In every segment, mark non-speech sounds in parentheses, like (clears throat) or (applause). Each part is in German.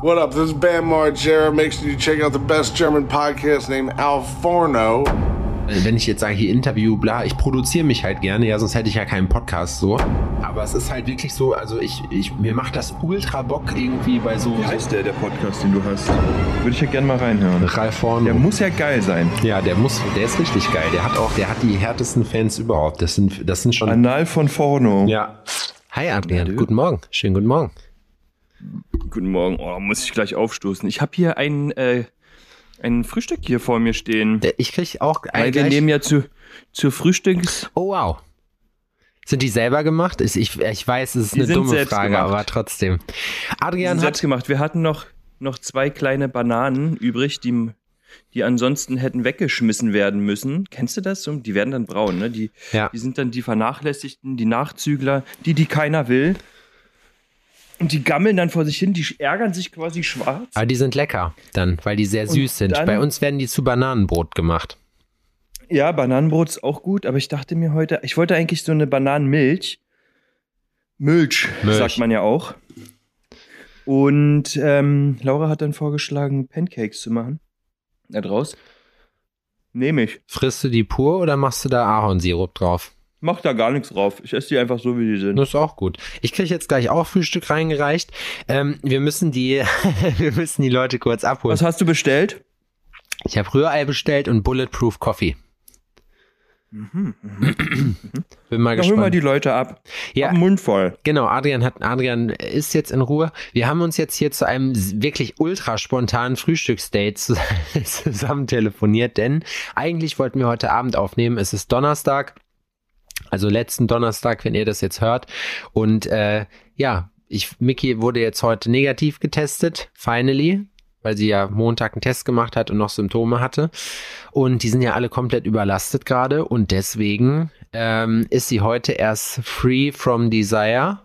What up? This is Bam Margera. Make sure you check out the best German podcast named Al Forno. Wenn ich jetzt sage, hier Interview, bla, ich produziere mich halt gerne, ja, sonst hätte ich ja keinen Podcast so. Aber es ist halt wirklich so, also ich, ich mir macht das ultra Bock irgendwie bei so. Wie heißt der, der Podcast, den du hast? Würde ich ja gerne mal reinhören. Ralf Forno. Der muss ja geil sein. Ja, der muss, der ist richtig geil. Der hat auch, der hat die härtesten Fans überhaupt. Das sind, das sind schon. Anal von Forno. Ja. Hi Adrian, guten Morgen. Schönen guten Morgen. Guten Morgen. Oh, muss ich gleich aufstoßen. Ich habe hier ein, äh, ein Frühstück hier vor mir stehen. Ich krieg auch ein Weil wir nehmen ja zu, zur Frühstücks... Oh, wow. Sind die selber gemacht? Ich, ich, weiß, es ist die eine dumme Frage, gemacht. aber trotzdem. Adrian hat... Gemacht. Wir hatten noch, noch zwei kleine Bananen übrig, die, die ansonsten hätten weggeschmissen werden müssen. Kennst du das? Die werden dann braun, ne? Die, ja. die sind dann die Vernachlässigten, die Nachzügler, die, die keiner will. Und die gammeln dann vor sich hin, die ärgern sich quasi schwarz. Aber die sind lecker dann, weil die sehr süß und sind. Bei uns werden die zu Bananenbrot gemacht. Ja, Bananenbrot ist auch gut, aber ich dachte mir heute, ich wollte eigentlich so eine Bananenmilch. Milch, Milch. sagt man ja auch. Und ähm, Laura hat dann vorgeschlagen, Pancakes zu machen. Da draus. Nehme ich. Frisst du die pur oder machst du da Ahornsirup drauf? Mach da gar nichts drauf. Ich esse die einfach so, wie die sind. Das ist auch gut. Ich kriege jetzt gleich auch Frühstück reingereicht. Ähm, wir müssen die, (laughs) wir müssen die Leute kurz abholen. Was hast du bestellt? Ich habe Rührei bestellt und Bulletproof Coffee. Mhm, mhm. Bin mal da gespannt. Hol mal die Leute ab. Ja, Mund voll. Genau, Adrian hat Adrian ist jetzt in Ruhe. Wir haben uns jetzt hier zu einem wirklich ultra spontanen Frühstücksdate (laughs) zusammen telefoniert, denn eigentlich wollten wir heute Abend aufnehmen. Es ist Donnerstag. Also letzten Donnerstag, wenn ihr das jetzt hört. Und äh, ja, ich, Mickey wurde jetzt heute negativ getestet, finally, weil sie ja Montag einen Test gemacht hat und noch Symptome hatte. Und die sind ja alle komplett überlastet gerade. Und deswegen ähm, ist sie heute erst free from desire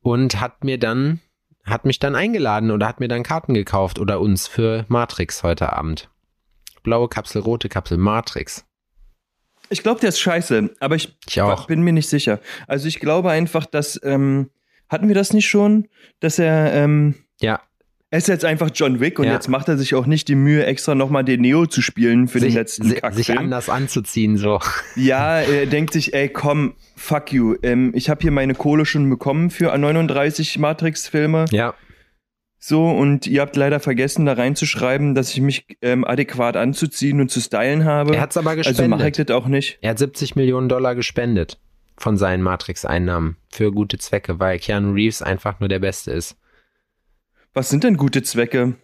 und hat mir dann, hat mich dann eingeladen oder hat mir dann Karten gekauft oder uns für Matrix heute Abend. Blaue Kapsel, rote Kapsel, Matrix. Ich glaube, der ist scheiße, aber ich, ich bin mir nicht sicher. Also ich glaube einfach, dass ähm, hatten wir das nicht schon, dass er ähm, ja er ist jetzt einfach John Wick und ja. jetzt macht er sich auch nicht die Mühe, extra nochmal den Neo zu spielen für sich, den letzten si Sich anders anzuziehen, so. Ja, er denkt sich, ey, komm, fuck you. Ähm, ich habe hier meine Kohle schon bekommen für 39 Matrix-Filme. Ja. So, und ihr habt leider vergessen, da reinzuschreiben, dass ich mich ähm, adäquat anzuziehen und zu stylen habe. Er hat es aber gespendet. Also mache ich das auch nicht. Er hat 70 Millionen Dollar gespendet von seinen Matrix-Einnahmen für gute Zwecke, weil Keanu Reeves einfach nur der Beste ist. Was sind denn gute Zwecke?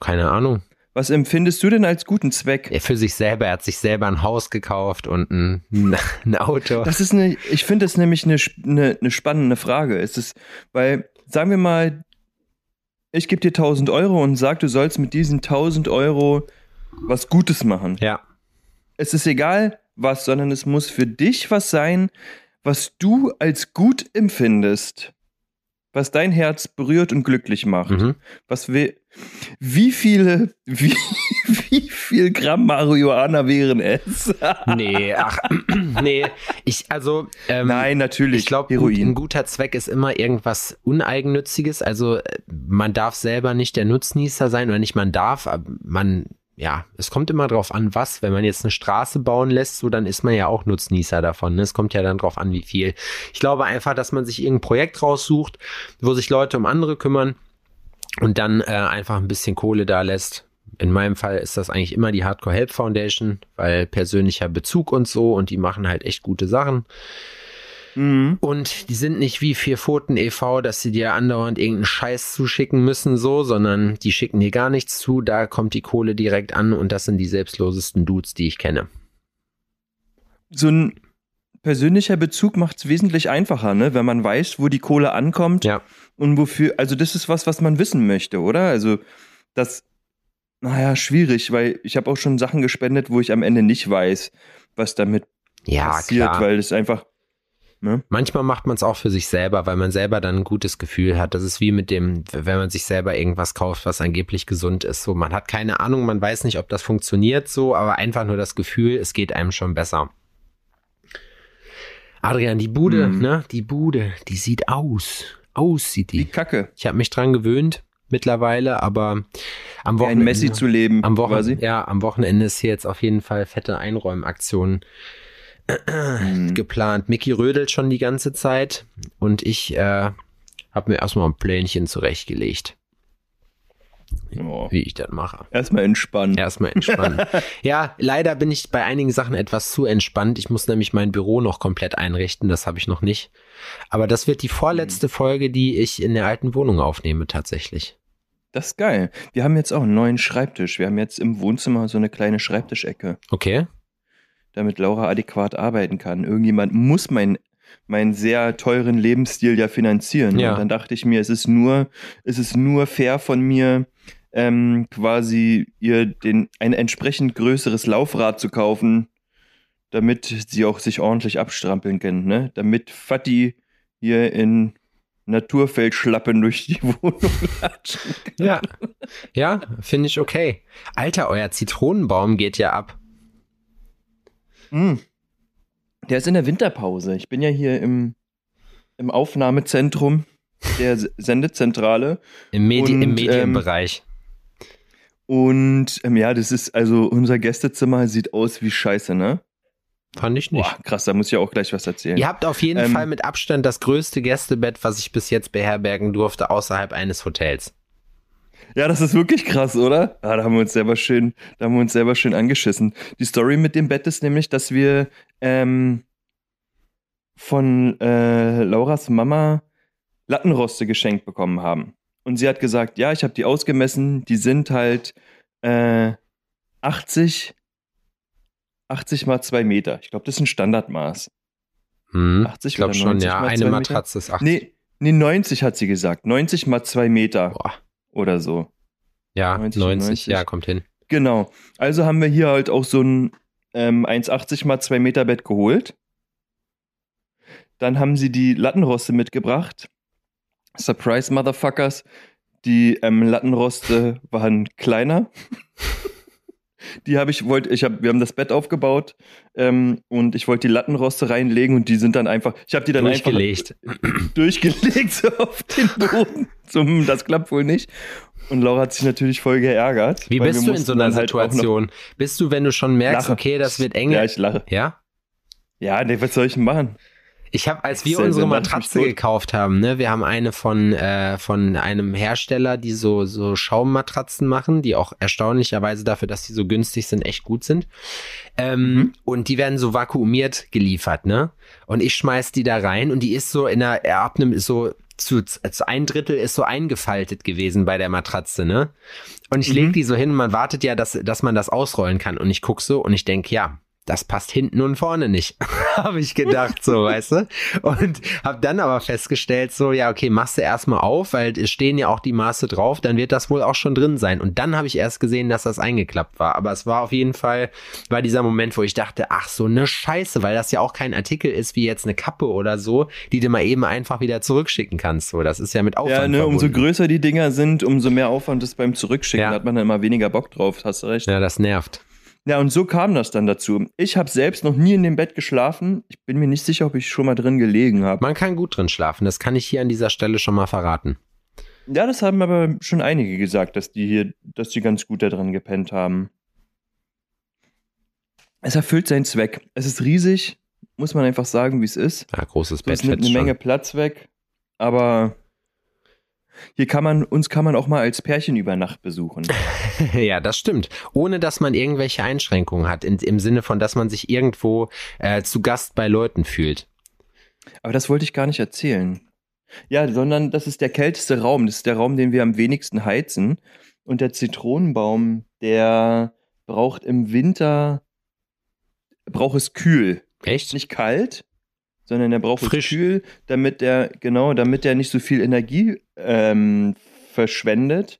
Keine Ahnung. Was empfindest du denn als guten Zweck? Er für sich selber, er hat sich selber ein Haus gekauft und ein, ein Auto. Das ist eine, ich finde das nämlich eine, eine, eine spannende Frage. Es ist, weil, sagen wir mal, ich gebe dir 1000 Euro und sag, du sollst mit diesen 1000 Euro was Gutes machen. Ja. Es ist egal was, sondern es muss für dich was sein, was du als gut empfindest. Was dein Herz berührt und glücklich macht. Mhm. Was we wie viele, (laughs) wie, wie viel Gramm Marihuana wären es? (laughs) nee, ach, (clears throat) nee, ich, also, ähm, Nein, natürlich. Ich glaube, ein guter Zweck ist immer irgendwas Uneigennütziges. Also, man darf selber nicht der Nutznießer sein oder nicht man darf, man, ja, es kommt immer drauf an, was. Wenn man jetzt eine Straße bauen lässt, so, dann ist man ja auch Nutznießer davon. Ne? Es kommt ja dann drauf an, wie viel. Ich glaube einfach, dass man sich irgendein Projekt raussucht, wo sich Leute um andere kümmern und dann äh, einfach ein bisschen Kohle da lässt. In meinem Fall ist das eigentlich immer die Hardcore Help Foundation, weil persönlicher Bezug und so und die machen halt echt gute Sachen. Mhm. Und die sind nicht wie vier Pfoten e.V., dass sie dir andauernd irgendeinen Scheiß zuschicken müssen, so, sondern die schicken dir gar nichts zu, da kommt die Kohle direkt an und das sind die selbstlosesten Dudes, die ich kenne. So ein persönlicher Bezug macht es wesentlich einfacher, ne? wenn man weiß, wo die Kohle ankommt ja. und wofür. Also, das ist was, was man wissen möchte, oder? Also, das, naja, schwierig, weil ich habe auch schon Sachen gespendet, wo ich am Ende nicht weiß, was damit ja, passiert, klar. weil es einfach. Ne? Manchmal macht man es auch für sich selber, weil man selber dann ein gutes Gefühl hat. Das ist wie mit dem, wenn man sich selber irgendwas kauft, was angeblich gesund ist. So, man hat keine Ahnung, man weiß nicht, ob das funktioniert so, aber einfach nur das Gefühl, es geht einem schon besser. Adrian, die Bude, mhm. ne? Die Bude, die sieht aus. Aus sieht die. Wie Kacke. Ich habe mich dran gewöhnt. mittlerweile, aber am Wochenende. Ein Messi zu leben, am Wochenende, Ja, am Wochenende ist hier jetzt auf jeden Fall fette Einräumaktionen mhm. geplant. Mickey rödelt schon die ganze Zeit und ich äh, habe mir erstmal ein Plänchen zurechtgelegt. Oh. Wie ich das mache. Erstmal entspannen. Erstmal entspannen. (laughs) ja, leider bin ich bei einigen Sachen etwas zu entspannt. Ich muss nämlich mein Büro noch komplett einrichten. Das habe ich noch nicht. Aber das wird die vorletzte mhm. Folge, die ich in der alten Wohnung aufnehme, tatsächlich. Das ist geil. Wir haben jetzt auch einen neuen Schreibtisch. Wir haben jetzt im Wohnzimmer so eine kleine Schreibtischecke. Okay. Damit Laura adäquat arbeiten kann. Irgendjemand muss mein meinen sehr teuren Lebensstil ja finanzieren. Ja. Und dann dachte ich mir, es ist nur, es ist nur fair von mir, ähm, quasi ihr den, ein entsprechend größeres Laufrad zu kaufen, damit sie auch sich ordentlich abstrampeln können, ne? Damit Fatih hier in Naturfeldschlappen durch die (laughs) Wohnung latschen kann. Ja, ja finde ich okay. Alter, euer Zitronenbaum geht ja ab. Mm. Der ist in der Winterpause. Ich bin ja hier im, im Aufnahmezentrum der Sendezentrale. Im, Medi und, im Medienbereich. Ähm, und ähm, ja, das ist, also unser Gästezimmer sieht aus wie Scheiße, ne? Fand ich nicht. Boah, krass, da muss ich auch gleich was erzählen. Ihr habt auf jeden ähm, Fall mit Abstand das größte Gästebett, was ich bis jetzt beherbergen durfte, außerhalb eines Hotels. Ja, das ist wirklich krass, oder? Ah, da haben wir uns selber schön, da haben wir uns selber schön angeschissen. Die Story mit dem Bett ist nämlich, dass wir ähm, von äh, Lauras Mama Lattenroste geschenkt bekommen haben. Und sie hat gesagt, ja, ich habe die ausgemessen, die sind halt äh, 80, 80 mal 2 Meter. Ich glaube, das ist ein Standardmaß. Hm, 80 ich glaube schon, ja. Eine Matratze ist 80. Nee, nee, 90 hat sie gesagt. 90 mal 2 Meter. Boah. Oder so. Ja, 90, 90, 90, ja, kommt hin. Genau. Also haben wir hier halt auch so ein ähm, 1,80 mal 2 Meter Bett geholt. Dann haben sie die Lattenroste mitgebracht. Surprise, Motherfuckers. Die ähm, Lattenroste waren kleiner. Die habe ich wollte ich habe wir haben das Bett aufgebaut ähm, und ich wollte die Lattenroste reinlegen und die sind dann einfach ich habe die dann durchgelegt. einfach (clears throat) durchgelegt. so auf den Boden. (laughs) Zum das klappt wohl nicht. Und Laura hat sich natürlich voll geärgert wie bist du in so einer halt Situation? Bist du wenn du schon merkst lache. okay das wird eng? Ja ich lache. Ja? Ja nee, was soll ich denn machen ich habe, als wir unsere Matratze gekauft haben, ne, wir haben eine von äh, von einem Hersteller, die so so Schaummatratzen machen, die auch erstaunlicherweise dafür, dass sie so günstig sind, echt gut sind. Ähm, mhm. Und die werden so vakuumiert geliefert, ne? Und ich schmeiß die da rein und die ist so in der ab einem so zu, zu ein Drittel ist so eingefaltet gewesen bei der Matratze, ne? Und ich mhm. leg die so hin, man wartet ja, dass, dass man das ausrollen kann. Und ich guck so und ich denk, ja, das passt hinten und vorne nicht, (laughs) habe ich gedacht, so, weißt du? Und habe dann aber festgestellt, so, ja, okay, machst du erstmal auf, weil es stehen ja auch die Maße drauf, dann wird das wohl auch schon drin sein. Und dann habe ich erst gesehen, dass das eingeklappt war. Aber es war auf jeden Fall, war dieser Moment, wo ich dachte, ach, so eine Scheiße, weil das ja auch kein Artikel ist wie jetzt eine Kappe oder so, die du mal eben einfach wieder zurückschicken kannst. So, das ist ja mit Aufwand. Ja, ne, verbunden. umso größer die Dinger sind, umso mehr Aufwand ist beim Zurückschicken. Ja. Da hat man dann immer weniger Bock drauf, hast du recht. Ja, das nervt. Ja, und so kam das dann dazu. Ich habe selbst noch nie in dem Bett geschlafen. Ich bin mir nicht sicher, ob ich schon mal drin gelegen habe. Man kann gut drin schlafen, das kann ich hier an dieser Stelle schon mal verraten. Ja, das haben aber schon einige gesagt, dass die hier, dass die ganz gut da drin gepennt haben. Es erfüllt seinen Zweck. Es ist riesig, muss man einfach sagen, wie es ist. Ja, großes Bett. Es nimmt eine Menge Platz weg, aber hier kann man, uns kann man auch mal als Pärchen über Nacht besuchen. (laughs) ja, das stimmt. Ohne dass man irgendwelche Einschränkungen hat, in, im Sinne von, dass man sich irgendwo äh, zu Gast bei Leuten fühlt. Aber das wollte ich gar nicht erzählen. Ja, sondern das ist der kälteste Raum. Das ist der Raum, den wir am wenigsten heizen. Und der Zitronenbaum, der braucht im Winter, braucht es kühl. Echt? Nicht kalt, sondern er braucht Frisch. es kühl, damit er, genau, damit er nicht so viel Energie ähm, verschwendet,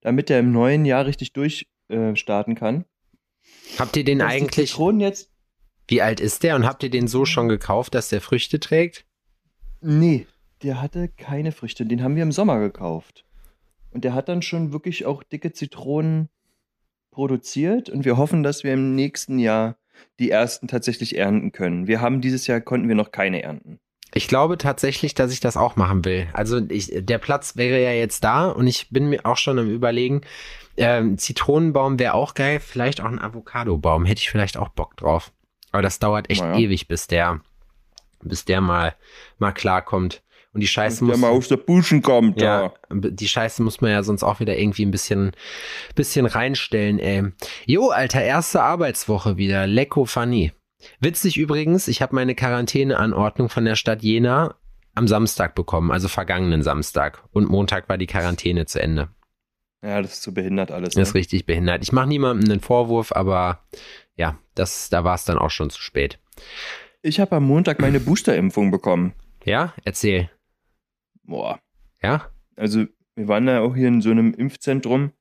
damit er im neuen Jahr richtig durchstarten äh, kann. Habt ihr den eigentlich? Jetzt, wie alt ist der und habt ihr den so schon gekauft, dass der Früchte trägt? Nee, der hatte keine Früchte. Den haben wir im Sommer gekauft. Und der hat dann schon wirklich auch dicke Zitronen produziert und wir hoffen, dass wir im nächsten Jahr die ersten tatsächlich ernten können. Wir haben dieses Jahr konnten wir noch keine ernten. Ich glaube tatsächlich, dass ich das auch machen will. Also ich, der Platz wäre ja jetzt da und ich bin mir auch schon am überlegen, ähm, Zitronenbaum wäre auch geil, vielleicht auch ein Avocadobaum, hätte ich vielleicht auch Bock drauf. Aber das dauert echt naja. ewig, bis der, bis der mal, mal klarkommt. Und die Scheiße muss. Mal aus der Buschen kommt, ja. Da. Die Scheiße muss man ja sonst auch wieder irgendwie ein bisschen, bisschen reinstellen, ey. Jo, Alter, erste Arbeitswoche wieder. Lecko funny. Witzig übrigens, ich habe meine Quarantäneanordnung von der Stadt Jena am Samstag bekommen, also vergangenen Samstag. Und Montag war die Quarantäne zu Ende. Ja, das ist so behindert alles. Ne? Das ist richtig behindert. Ich mache niemandem einen Vorwurf, aber ja, das, da war es dann auch schon zu spät. Ich habe am Montag meine Boosterimpfung bekommen. Ja, erzähl. Boah. Ja? Also, wir waren da auch hier in so einem Impfzentrum.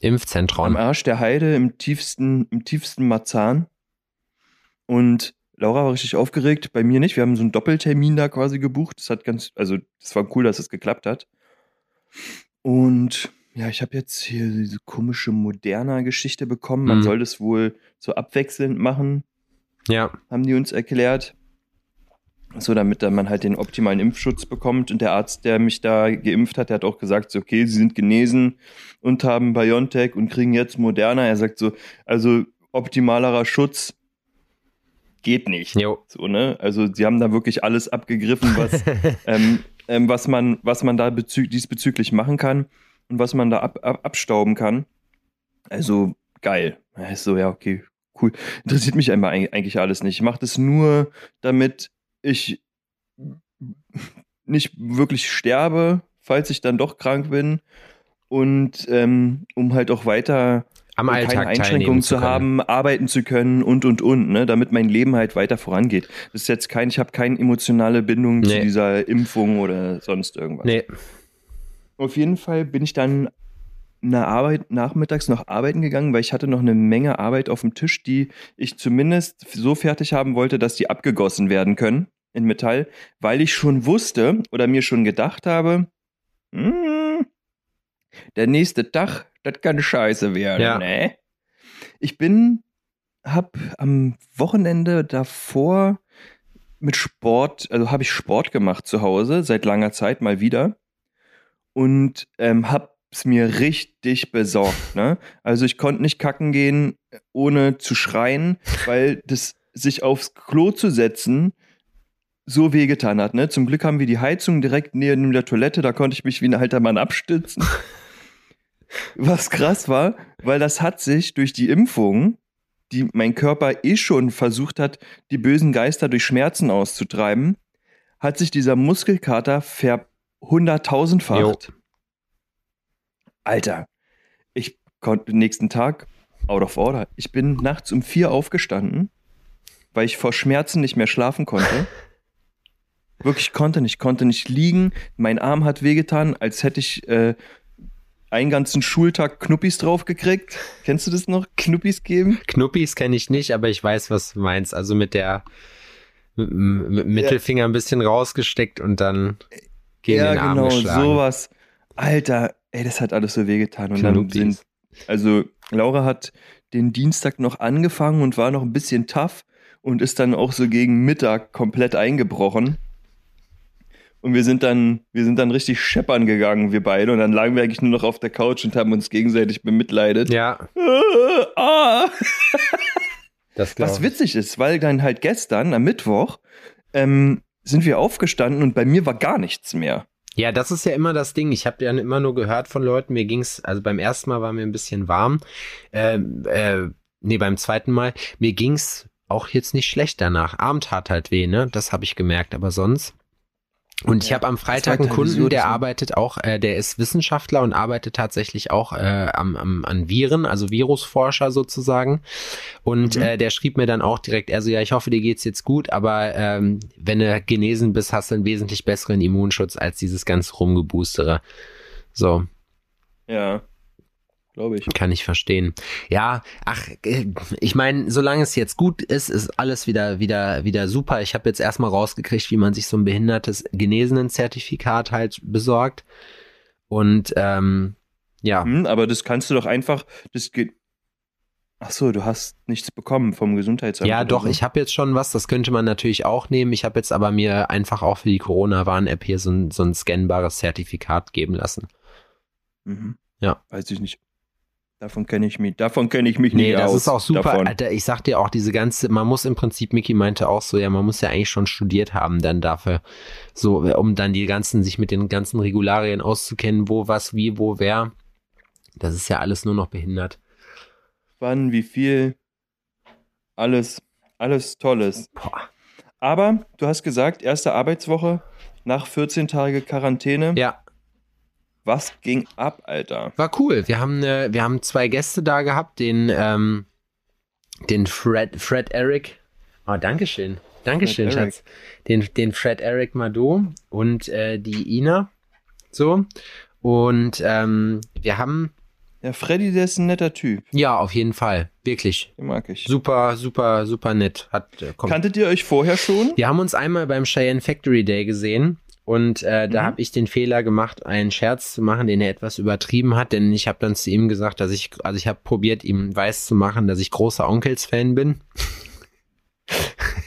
Impfzentrum. Am Arsch der Heide, im tiefsten, im tiefsten Marzahn. Und Laura war richtig aufgeregt, bei mir nicht. Wir haben so einen Doppeltermin da quasi gebucht. Das hat ganz, also, das war cool, dass es geklappt hat. Und ja, ich habe jetzt hier diese komische Moderna-Geschichte bekommen. Man mhm. soll das wohl so abwechselnd machen. Ja. Haben die uns erklärt. So, damit dann man halt den optimalen Impfschutz bekommt. Und der Arzt, der mich da geimpft hat, der hat auch gesagt, so, okay, sie sind genesen und haben BioNTech und kriegen jetzt Moderna. Er sagt so, also optimalerer Schutz geht nicht. Jo. So, ne? Also sie haben da wirklich alles abgegriffen, was, (laughs) ähm, ähm, was, man, was man da diesbezüglich machen kann und was man da ab, ab, abstauben kann. Also geil. So, ja, okay, cool. Interessiert mich einmal eigentlich alles nicht. Ich mache das nur, damit ich nicht wirklich sterbe, falls ich dann doch krank bin. Und ähm, um halt auch weiter am Alltag keine Einschränkungen zu, haben, arbeiten zu können und und und, ne, damit mein Leben halt weiter vorangeht. Das ist jetzt kein, ich habe keine emotionale Bindung nee. zu dieser Impfung oder sonst irgendwas. Nee. Auf jeden Fall bin ich dann eine Arbeit, nachmittags noch arbeiten gegangen, weil ich hatte noch eine Menge Arbeit auf dem Tisch, die ich zumindest so fertig haben wollte, dass die abgegossen werden können in Metall, weil ich schon wusste oder mir schon gedacht habe, hm, der nächste Tag, das kann scheiße werden, ja. ne? Ich bin, hab am Wochenende davor mit Sport, also habe ich Sport gemacht zu Hause, seit langer Zeit mal wieder und ähm, hab's mir richtig besorgt. Ne? Also ich konnte nicht kacken gehen, ohne zu schreien, weil das sich aufs Klo zu setzen so wehgetan hat. Ne? Zum Glück haben wir die Heizung direkt neben der Toilette, da konnte ich mich wie ein alter Mann abstützen. (laughs) Was krass war, weil das hat sich durch die Impfung, die mein Körper eh schon versucht hat, die bösen Geister durch Schmerzen auszutreiben, hat sich dieser Muskelkater ver hunderttausendfacht. Alter, ich konnte den nächsten Tag out of order. Ich bin nachts um vier aufgestanden, weil ich vor Schmerzen nicht mehr schlafen konnte. (laughs) Wirklich konnte nicht, konnte nicht liegen. Mein Arm hat wehgetan, als hätte ich äh, einen ganzen Schultag Knuppis draufgekriegt. Kennst du das noch? Knuppis geben? Knuppis kenne ich nicht, aber ich weiß, was du meinst. Also mit der mit, mit Mittelfinger ja. ein bisschen rausgesteckt und dann gegen ja, den Arm genau, geschlagen. sowas. Alter, ey, das hat alles so wehgetan. Und dann sind, also Laura hat den Dienstag noch angefangen und war noch ein bisschen tough und ist dann auch so gegen Mittag komplett eingebrochen. Und wir sind dann, wir sind dann richtig scheppern gegangen, wir beide. Und dann lagen wir eigentlich nur noch auf der Couch und haben uns gegenseitig bemitleidet. Ja. ah. Was witzig ist, weil dann halt gestern, am Mittwoch, ähm, sind wir aufgestanden und bei mir war gar nichts mehr. Ja, das ist ja immer das Ding. Ich habe ja immer nur gehört von Leuten, mir ging's, also beim ersten Mal war mir ein bisschen warm. Äh, äh, nee, beim zweiten Mal, mir ging's auch jetzt nicht schlecht danach. Abend hat halt weh, ne? Das habe ich gemerkt, aber sonst. Und ich habe am Freitag einen Kunden, der arbeitet auch, äh, der ist Wissenschaftler und arbeitet tatsächlich auch äh, am, am, an Viren, also Virusforscher sozusagen. Und mhm. äh, der schrieb mir dann auch direkt, also ja, ich hoffe, dir geht's jetzt gut, aber ähm, wenn du genesen bist, hast du einen wesentlich besseren Immunschutz als dieses ganze Rumgeboostere. So. Ja glaube ich. Kann ich verstehen. Ja, ach, äh, ich meine, solange es jetzt gut ist, ist alles wieder, wieder, wieder super. Ich habe jetzt erstmal rausgekriegt, wie man sich so ein behindertes Genesenen-Zertifikat halt besorgt. Und ähm, ja. Hm, aber das kannst du doch einfach, das geht. Ach so, du hast nichts bekommen vom Gesundheitsamt. Ja, doch, so? ich habe jetzt schon was, das könnte man natürlich auch nehmen. Ich habe jetzt aber mir einfach auch für die Corona-Warn-App hier so ein, so ein scannbares Zertifikat geben lassen. Mhm. Ja. Weiß ich nicht. Davon kenne ich mich, davon kenne ich mich nee, nicht das aus. ist auch super, davon. Alter. Ich sag dir auch, diese ganze, man muss im Prinzip, Mickey meinte auch so, ja, man muss ja eigentlich schon studiert haben, dann dafür, so, um dann die ganzen, sich mit den ganzen Regularien auszukennen, wo, was, wie, wo, wer. Das ist ja alles nur noch behindert wann, wie viel. Alles, alles Tolles. Boah. Aber du hast gesagt, erste Arbeitswoche nach 14 Tage Quarantäne. Ja. Was ging ab, Alter? War cool. Wir haben, äh, wir haben zwei Gäste da gehabt, den, ähm, den Fred, Fred Eric. Oh, Dankeschön. Dankeschön, Fred Schatz. Den, den Fred Eric Mado und äh, die Ina. So. Und ähm, wir haben ja, Freddy, der ist ein netter Typ. Ja, auf jeden Fall. Wirklich. Den mag ich. Super, super, super nett. Hat, äh, Kanntet ihr euch vorher schon? Wir haben uns einmal beim Cheyenne Factory Day gesehen. Und äh, da mhm. habe ich den Fehler gemacht, einen Scherz zu machen, den er etwas übertrieben hat, denn ich habe dann zu ihm gesagt, dass ich, also ich habe probiert, ihm weiß zu machen, dass ich großer Onkels-Fan bin.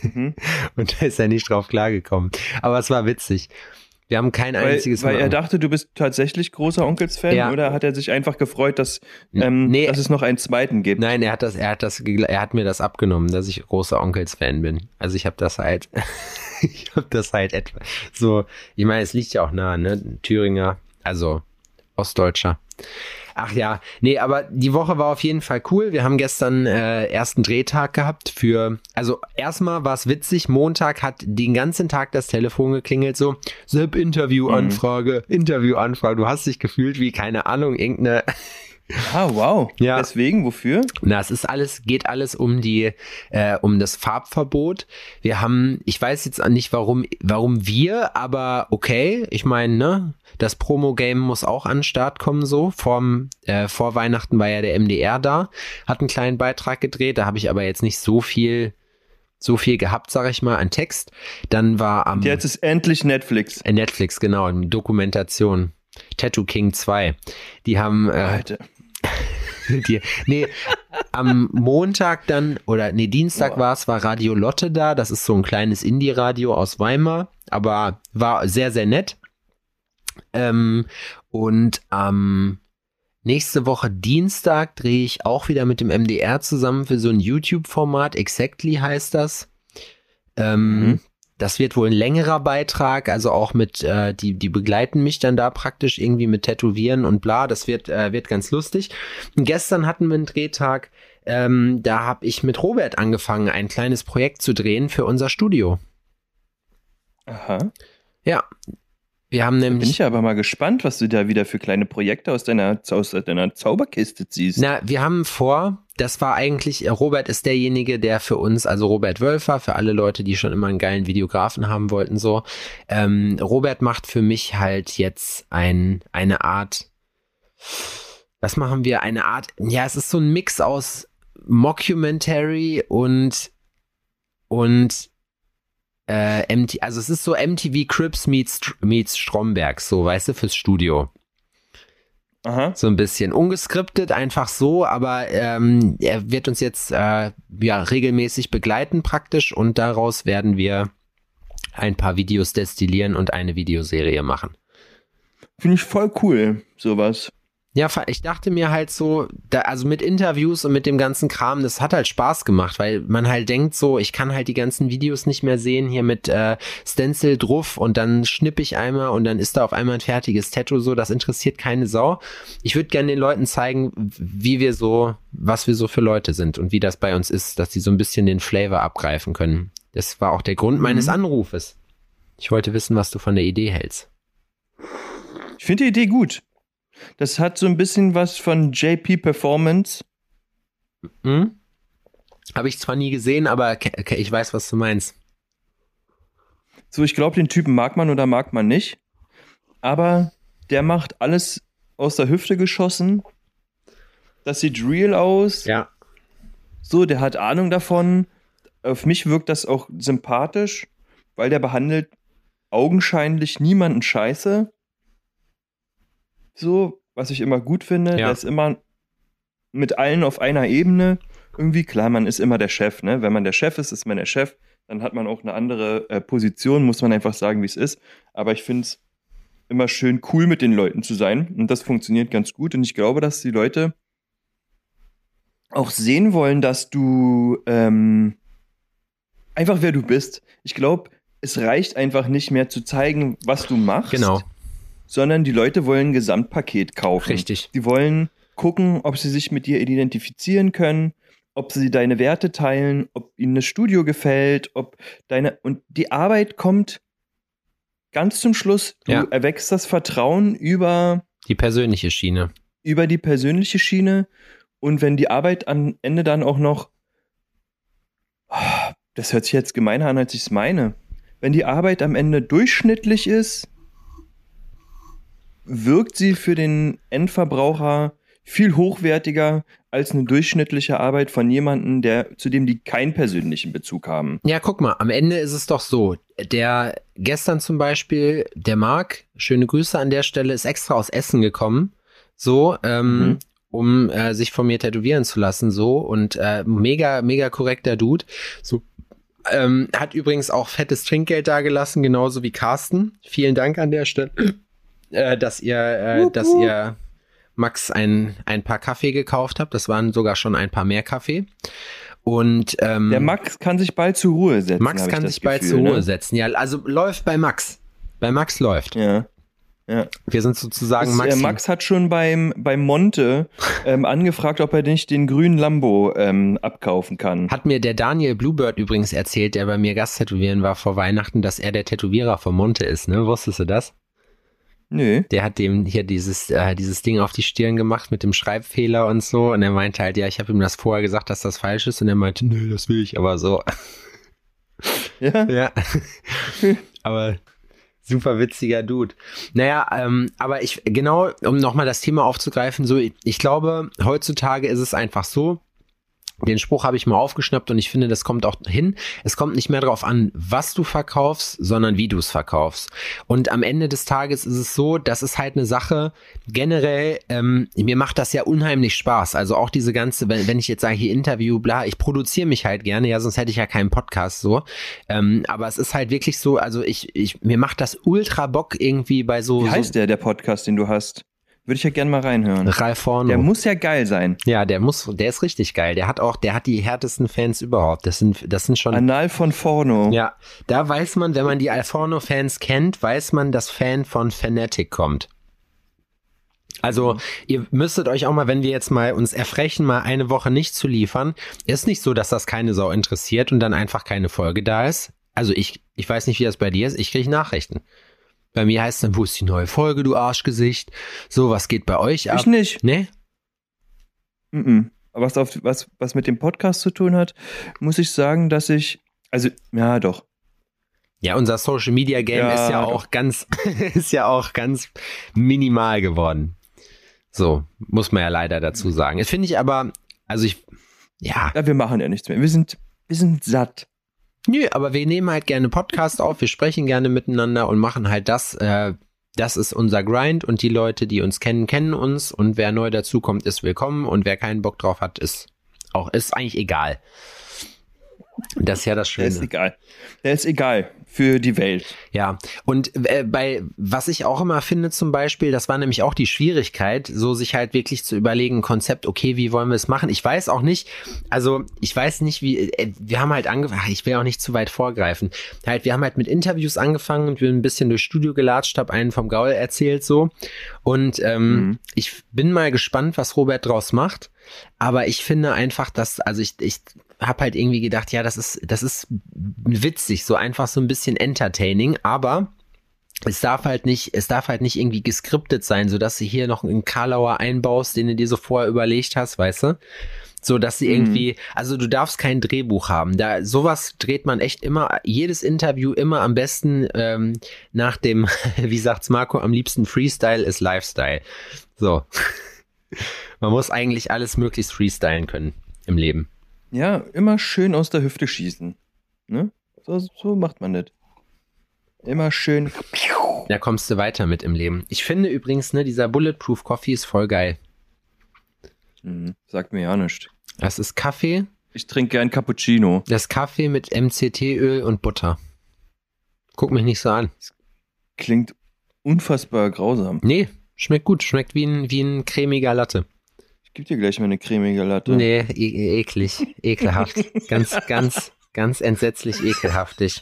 Mhm. (laughs) Und da ist er nicht drauf klargekommen. Aber es war witzig. Wir haben kein weil, einziges Weil Mal er dachte, du bist tatsächlich großer Onkels-Fan ja. oder hat er sich einfach gefreut, dass, ähm, nee, dass es noch einen zweiten gibt? Nein, er hat das, er hat das, er hat mir das abgenommen, dass ich großer Onkels-Fan bin. Also ich habe das halt, (laughs) ich habe das halt etwa so, ich meine, es liegt ja auch nah, ne? Thüringer, also Ostdeutscher. Ach ja, nee, aber die Woche war auf jeden Fall cool. Wir haben gestern äh, ersten Drehtag gehabt für, also erstmal war es witzig, Montag hat den ganzen Tag das Telefon geklingelt, so, Sepp, Interviewanfrage, mhm. Interviewanfrage. Du hast dich gefühlt wie, keine Ahnung, irgendeine Ah, wow. Ja. Deswegen, wofür? Na, es ist alles, geht alles um die, äh, um das Farbverbot. Wir haben, ich weiß jetzt nicht, warum, warum wir, aber okay, ich meine, ne, das Promo-Game muss auch an den Start kommen, so. Vorm, äh, vor Weihnachten war ja der MDR da, hat einen kleinen Beitrag gedreht, da habe ich aber jetzt nicht so viel so viel gehabt, sag ich mal, an Text. Dann war am. Jetzt ist endlich Netflix. Äh, Netflix, genau, Dokumentation. Tattoo King 2. Die haben. Äh, (laughs) Die, nee, am Montag dann, oder nee, Dienstag war es, war Radio Lotte da. Das ist so ein kleines Indie-Radio aus Weimar, aber war sehr, sehr nett. Ähm, und am nächste Woche Dienstag drehe ich auch wieder mit dem MDR zusammen für so ein YouTube-Format. Exactly heißt das. Ähm, mhm. Das wird wohl ein längerer Beitrag, also auch mit, äh, die, die begleiten mich dann da praktisch irgendwie mit Tätowieren und bla. Das wird, äh, wird ganz lustig. Und gestern hatten wir einen Drehtag, ähm, da habe ich mit Robert angefangen, ein kleines Projekt zu drehen für unser Studio. Aha. Ja, wir haben nämlich. Bin ich aber mal gespannt, was du da wieder für kleine Projekte aus deiner, aus deiner Zauberkiste ziehst. Na, wir haben vor, das war eigentlich, Robert ist derjenige, der für uns, also Robert Wölfer, für alle Leute, die schon immer einen geilen Videografen haben wollten, so. Ähm, Robert macht für mich halt jetzt ein, eine Art, was machen wir? Eine Art, ja, es ist so ein Mix aus Mockumentary und, und äh, MT, also es ist so MTV Crips meets, meets Stromberg, so, weißt du, fürs Studio. Aha. So ein bisschen ungeskriptet, einfach so, aber ähm, er wird uns jetzt äh, ja regelmäßig begleiten praktisch und daraus werden wir ein paar Videos destillieren und eine Videoserie machen. Finde ich voll cool, sowas. Ja, ich dachte mir halt so, da, also mit Interviews und mit dem ganzen Kram, das hat halt Spaß gemacht, weil man halt denkt so, ich kann halt die ganzen Videos nicht mehr sehen hier mit äh, Stencil drauf und dann schnipp ich einmal und dann ist da auf einmal ein fertiges Tattoo so, das interessiert keine Sau. Ich würde gerne den Leuten zeigen, wie wir so, was wir so für Leute sind und wie das bei uns ist, dass die so ein bisschen den Flavor abgreifen können. Das war auch der Grund mhm. meines Anrufes. Ich wollte wissen, was du von der Idee hältst. Ich finde die Idee gut. Das hat so ein bisschen was von JP Performance. Hm? Habe ich zwar nie gesehen, aber ich weiß, was du meinst. So, ich glaube, den Typen mag man oder mag man nicht. Aber der macht alles aus der Hüfte geschossen. Das sieht real aus. Ja. So, der hat Ahnung davon. Auf mich wirkt das auch sympathisch, weil der behandelt augenscheinlich niemanden scheiße so, was ich immer gut finde. Ja. Der ist immer mit allen auf einer Ebene. irgendwie klar, man ist immer der Chef, ne? Wenn man der Chef ist, ist man der Chef. Dann hat man auch eine andere äh, Position, muss man einfach sagen, wie es ist. Aber ich finde es immer schön cool mit den Leuten zu sein und das funktioniert ganz gut. Und ich glaube, dass die Leute auch sehen wollen, dass du ähm, einfach wer du bist. Ich glaube, es reicht einfach nicht mehr zu zeigen, was du machst. Genau. Sondern die Leute wollen ein Gesamtpaket kaufen. Richtig. Die wollen gucken, ob sie sich mit dir identifizieren können, ob sie deine Werte teilen, ob ihnen das Studio gefällt, ob deine und die Arbeit kommt ganz zum Schluss. Du Ja. erwächst das Vertrauen über Die persönliche Schiene. über die persönliche Schiene und wenn die Arbeit am Ende dann auch noch, das hört sich jetzt gemeiner an, als ich es meine, wenn die Arbeit am Ende durchschnittlich ist, wirkt sie für den Endverbraucher viel hochwertiger als eine durchschnittliche Arbeit von jemandem, der zu dem die keinen persönlichen Bezug haben. Ja, guck mal, am Ende ist es doch so. Der gestern zum Beispiel, der Marc, schöne Grüße an der Stelle, ist extra aus Essen gekommen, so, ähm, Mhm. um äh, sich von mir tätowieren zu lassen, so und äh, mega, mega korrekter Dude. So ähm, hat übrigens auch fettes Trinkgeld dagelassen, genauso wie Carsten. Vielen Dank an der Stelle, äh, dass ihr, äh, Wup, dass wup. ihr Max ein, ein paar Kaffee gekauft habt. Das waren sogar schon ein paar mehr Kaffee. Und ähm, Der Max kann sich bald zur Ruhe setzen. Max kann sich bald Gefühl, zur Ruhe ne? setzen. Ja, also läuft bei Max. Bei Max läuft. Ja. Ja. Wir sind sozusagen Das, Max. äh, Max hat schon beim, beim Monte (laughs) ähm, angefragt, ob er nicht den grünen Lambo ähm, abkaufen kann. Hat mir der Daniel Bluebird übrigens erzählt, der bei mir Gasttätowieren war vor Weihnachten, dass er der Tätowierer von Monte ist, ne? Wusstest du das? Nö. Der hat dem hier dieses, äh, dieses Ding auf die Stirn gemacht mit dem Schreibfehler und so. Und er meinte halt, ja, ich habe ihm das vorher gesagt, dass das falsch ist. Und er meinte, nö, das will ich aber so. Ja? (laughs) Ja. (laughs) aber super witziger Dude. Naja, ähm, aber ich, genau, um nochmal das Thema aufzugreifen, so, ich, ich glaube, heutzutage ist es einfach so, den Spruch habe ich mal aufgeschnappt und ich finde, das kommt auch hin. Es kommt nicht mehr darauf an, was du verkaufst, sondern wie du es verkaufst. Und am Ende des Tages ist es so, das ist halt eine Sache, generell, ähm, mir macht das ja unheimlich Spaß. Also auch diese ganze, wenn, wenn ich jetzt sage, hier Interview, bla, ich produziere mich halt gerne, ja, sonst hätte ich ja keinen Podcast so. Ähm, aber es ist halt wirklich so, also ich, ich, mir macht das ultra Bock irgendwie bei so, Wie heißt der, der Podcast, den du hast? Würde ich ja gerne mal reinhören. Ralf Horno. Der muss ja geil sein. ja, der muss, der ist richtig geil. Der hat auch, der hat die härtesten Fans überhaupt. Das sind, das sind schon. Anal von Forno. Ja, da weiß man, wenn man die Alforno-Fans kennt, weiß man, dass Fan von Fanatic kommt. Also, ihr müsstet euch auch mal, wenn wir jetzt mal uns erfrechen, mal eine Woche nicht zu liefern, ist nicht so, dass das keine Sau interessiert und dann einfach keine Folge da ist. Also ich, ich weiß nicht, wie das bei dir ist, ich kriege Nachrichten. Bei mir heißt dann, wo ist die neue Folge, du Arschgesicht? So, was geht bei euch ab? Ich nicht. Nee? Mhm. Aber was, auf, was, was mit dem Podcast zu tun hat, muss ich sagen, dass ich. Also, ja, doch. Ja, unser Social Media Game Ja, ist ja doch. auch ganz, (laughs) ist ja auch ganz minimal geworden. So, muss man ja leider dazu sagen. Das finde ich aber, also ich, ja, Ja, wir machen ja nichts mehr. Wir sind, wir sind satt. Nö, aber wir nehmen halt gerne Podcast auf, wir sprechen gerne miteinander und machen halt das, äh, das ist unser Grind und die Leute, die uns kennen, kennen uns und wer neu dazukommt, ist willkommen und wer keinen Bock drauf hat, ist auch, ist eigentlich egal. Das ist ja das Der ist Schöne. egal. Der ist egal für die Welt. Ja, und äh, bei was ich auch immer finde zum Beispiel, das war nämlich auch die Schwierigkeit, so sich halt wirklich zu überlegen, Konzept, okay, wie wollen wir es machen? Ich weiß auch nicht, also ich weiß nicht, wie, äh, wir haben halt angefangen, ich will auch nicht zu weit vorgreifen, halt, wir haben halt mit Interviews angefangen und wir ein bisschen durchs Studio gelatscht, hab einen vom Gaul erzählt so und ähm, Mhm. ich bin mal gespannt, was Robert draus macht, aber ich finde einfach, dass, also ich, ich habe halt irgendwie gedacht, ja, das ist, das ist witzig, so einfach so ein bisschen entertaining, aber es darf halt nicht, es darf halt nicht irgendwie geskriptet sein, so dass du hier noch einen Karlauer einbaust, den du dir so vorher überlegt hast, weißt du? So dass sie irgendwie, also du darfst kein Drehbuch haben. Da sowas dreht man echt immer, jedes Interview immer am besten ähm, nach dem, (laughs) wie sagt's Marco, am liebsten Freestyle ist Lifestyle. So. (laughs) Man muss eigentlich alles möglichst freestylen können im Leben. Ja, immer schön aus der Hüfte schießen. Ne? So, so macht man das. Immer schön. Da kommst du weiter mit im Leben. Ich finde übrigens, ne, dieser Bulletproof Coffee ist voll geil. Mhm. Sagt mir ja nichts. Das ist Kaffee. Ich trinke gern Cappuccino. Das ist Kaffee mit MCT-Öl und Butter. Guck mich nicht so an. Klingt unfassbar grausam. Nee, schmeckt gut. Schmeckt wie ein, wie ein cremiger Latte. Ich gebe dir gleich mal eine cremige Latte. Nee, e eklig. Ekelhaft. ganz, ganz, ganz entsetzlich ekelhaftig.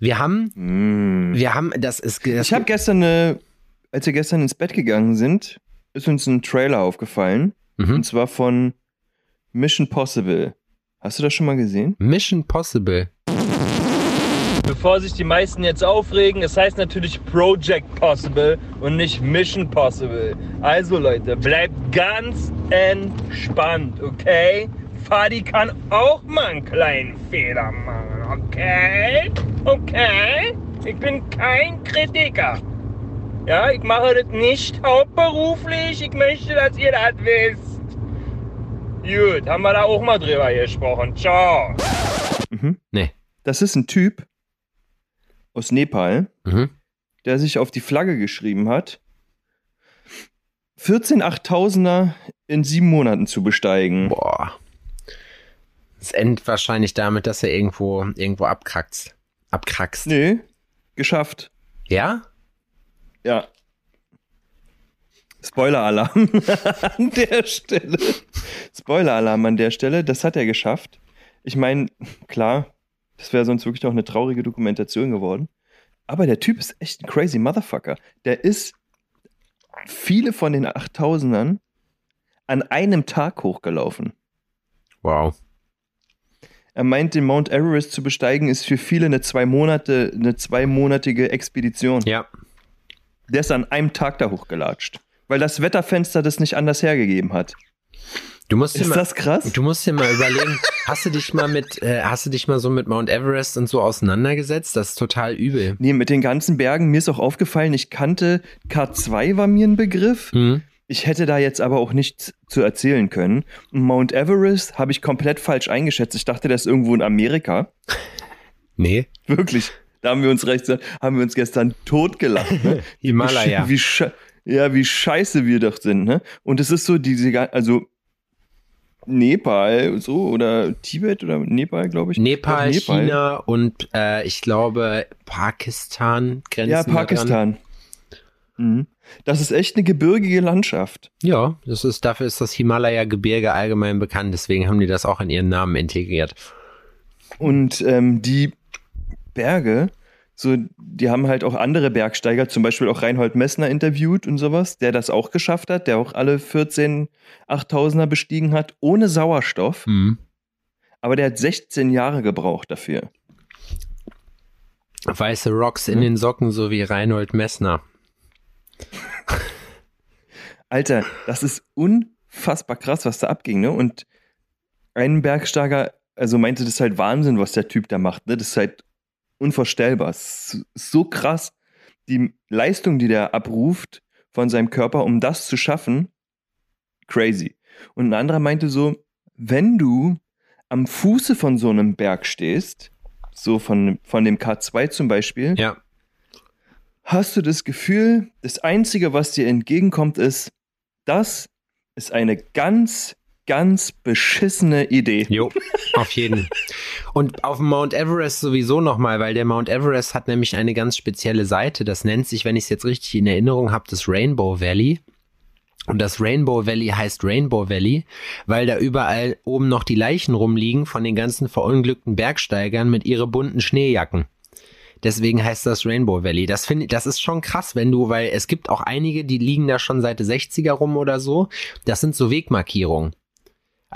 Wir haben, mm. wir haben, das ist. Das ich habe gestern eine, als wir gestern ins Bett gegangen sind, ist uns ein Trailer aufgefallen. Mhm. Und zwar von Mission Possible. Hast du das schon mal gesehen? Mission Possible. Bevor sich die meisten jetzt aufregen, es heißt natürlich Project Possible und nicht Mission Possible. Also Leute, bleibt ganz entspannt, okay? Fadi kann auch mal einen kleinen Fehler machen, okay? Okay? Ich bin kein Kritiker. Ja, ich mache das nicht hauptberuflich. Ich möchte, dass ihr das wisst. Gut, haben wir da auch mal drüber gesprochen. Ciao. Mhm. Nee. Das ist ein Typ aus Nepal, mhm. der sich auf die Flagge geschrieben hat, 14 8000er in sieben Monaten zu besteigen. Boah. Es endet wahrscheinlich damit, dass er irgendwo, irgendwo abkraxt. Abkraxt. Nee, geschafft. Ja? Ja. Spoiler-Alarm (laughs) an der Stelle. Spoiler-Alarm an der Stelle. Das hat er geschafft. Ich meine, klar, das wäre sonst wirklich auch eine traurige Dokumentation geworden. Aber der Typ ist echt ein crazy Motherfucker. Der ist viele von den 8000ern an einem Tag hochgelaufen. Wow. Er meint, den Mount Everest zu besteigen, ist für viele eine zwei Monate, eine zweimonatige Expedition. Ja. Der ist an einem Tag da hochgelatscht, weil das Wetterfenster das nicht anders hergegeben hat. Du musst ist mal, das krass? Du musst dir mal überlegen, (laughs) hast du dich mal mit, äh, hast du dich mal so mit Mount Everest und so auseinandergesetzt? Das ist total übel. Nee, mit den ganzen Bergen, mir ist auch aufgefallen, ich kannte K2 war mir ein Begriff. Mhm. Ich hätte da jetzt aber auch nichts zu erzählen können. Mount Everest habe ich komplett falsch eingeschätzt. Ich dachte, das ist irgendwo in Amerika. (laughs) Nee. Wirklich. Da haben wir uns recht, haben wir uns gestern totgelacht. Ne? (laughs) Himalaya. Wie, wie, ja, wie scheiße wir doch sind. Ne? Und es ist so, diese, also Nepal so oder Tibet oder Nepal, glaube ich. Nepal, Nepal, China und äh, ich glaube Pakistan grenzen. Ja, Pakistan. Mhm. Das ist echt eine gebirgige Landschaft. Ja, das ist, dafür ist das Himalaya-Gebirge allgemein bekannt, deswegen haben die das auch in ihren Namen integriert. Und ähm, die Berge, so, die haben halt auch andere Bergsteiger, zum Beispiel auch Reinhold Messner interviewt und sowas, der das auch geschafft hat, der auch alle 14 8000er bestiegen hat, ohne Sauerstoff. Mhm. Aber der hat 16 Jahre gebraucht dafür. Weiße Rocks in den Socken, so wie Reinhold Messner. Alter, das ist unfassbar krass, was da abging, ne? Und ein Bergsteiger, also meinte das ist halt Wahnsinn, was der Typ da macht, ne? Das ist halt unvorstellbar. So krass. Die Leistung, die der abruft von seinem Körper, um das zu schaffen, crazy. Und ein anderer meinte so, wenn du am Fuße von so einem Berg stehst, so von, von dem K2 zum Beispiel, ja hast du das Gefühl, das Einzige, was dir entgegenkommt, ist, das ist eine ganz, ganz beschissene Idee. Jo, auf jeden. Und auf dem Mount Everest sowieso nochmal, weil der Mount Everest hat nämlich eine ganz spezielle Seite. Das nennt sich, wenn ich es jetzt richtig in Erinnerung habe, das Rainbow Valley. Und das Rainbow Valley heißt Rainbow Valley, weil da überall oben noch die Leichen rumliegen von den ganzen verunglückten Bergsteigern mit ihre bunten Schneejacken. Deswegen heißt das Rainbow Valley. Das finde das ist schon krass, wenn du, weil es gibt auch einige, die liegen da schon seit 60er rum oder so. Das sind so Wegmarkierungen.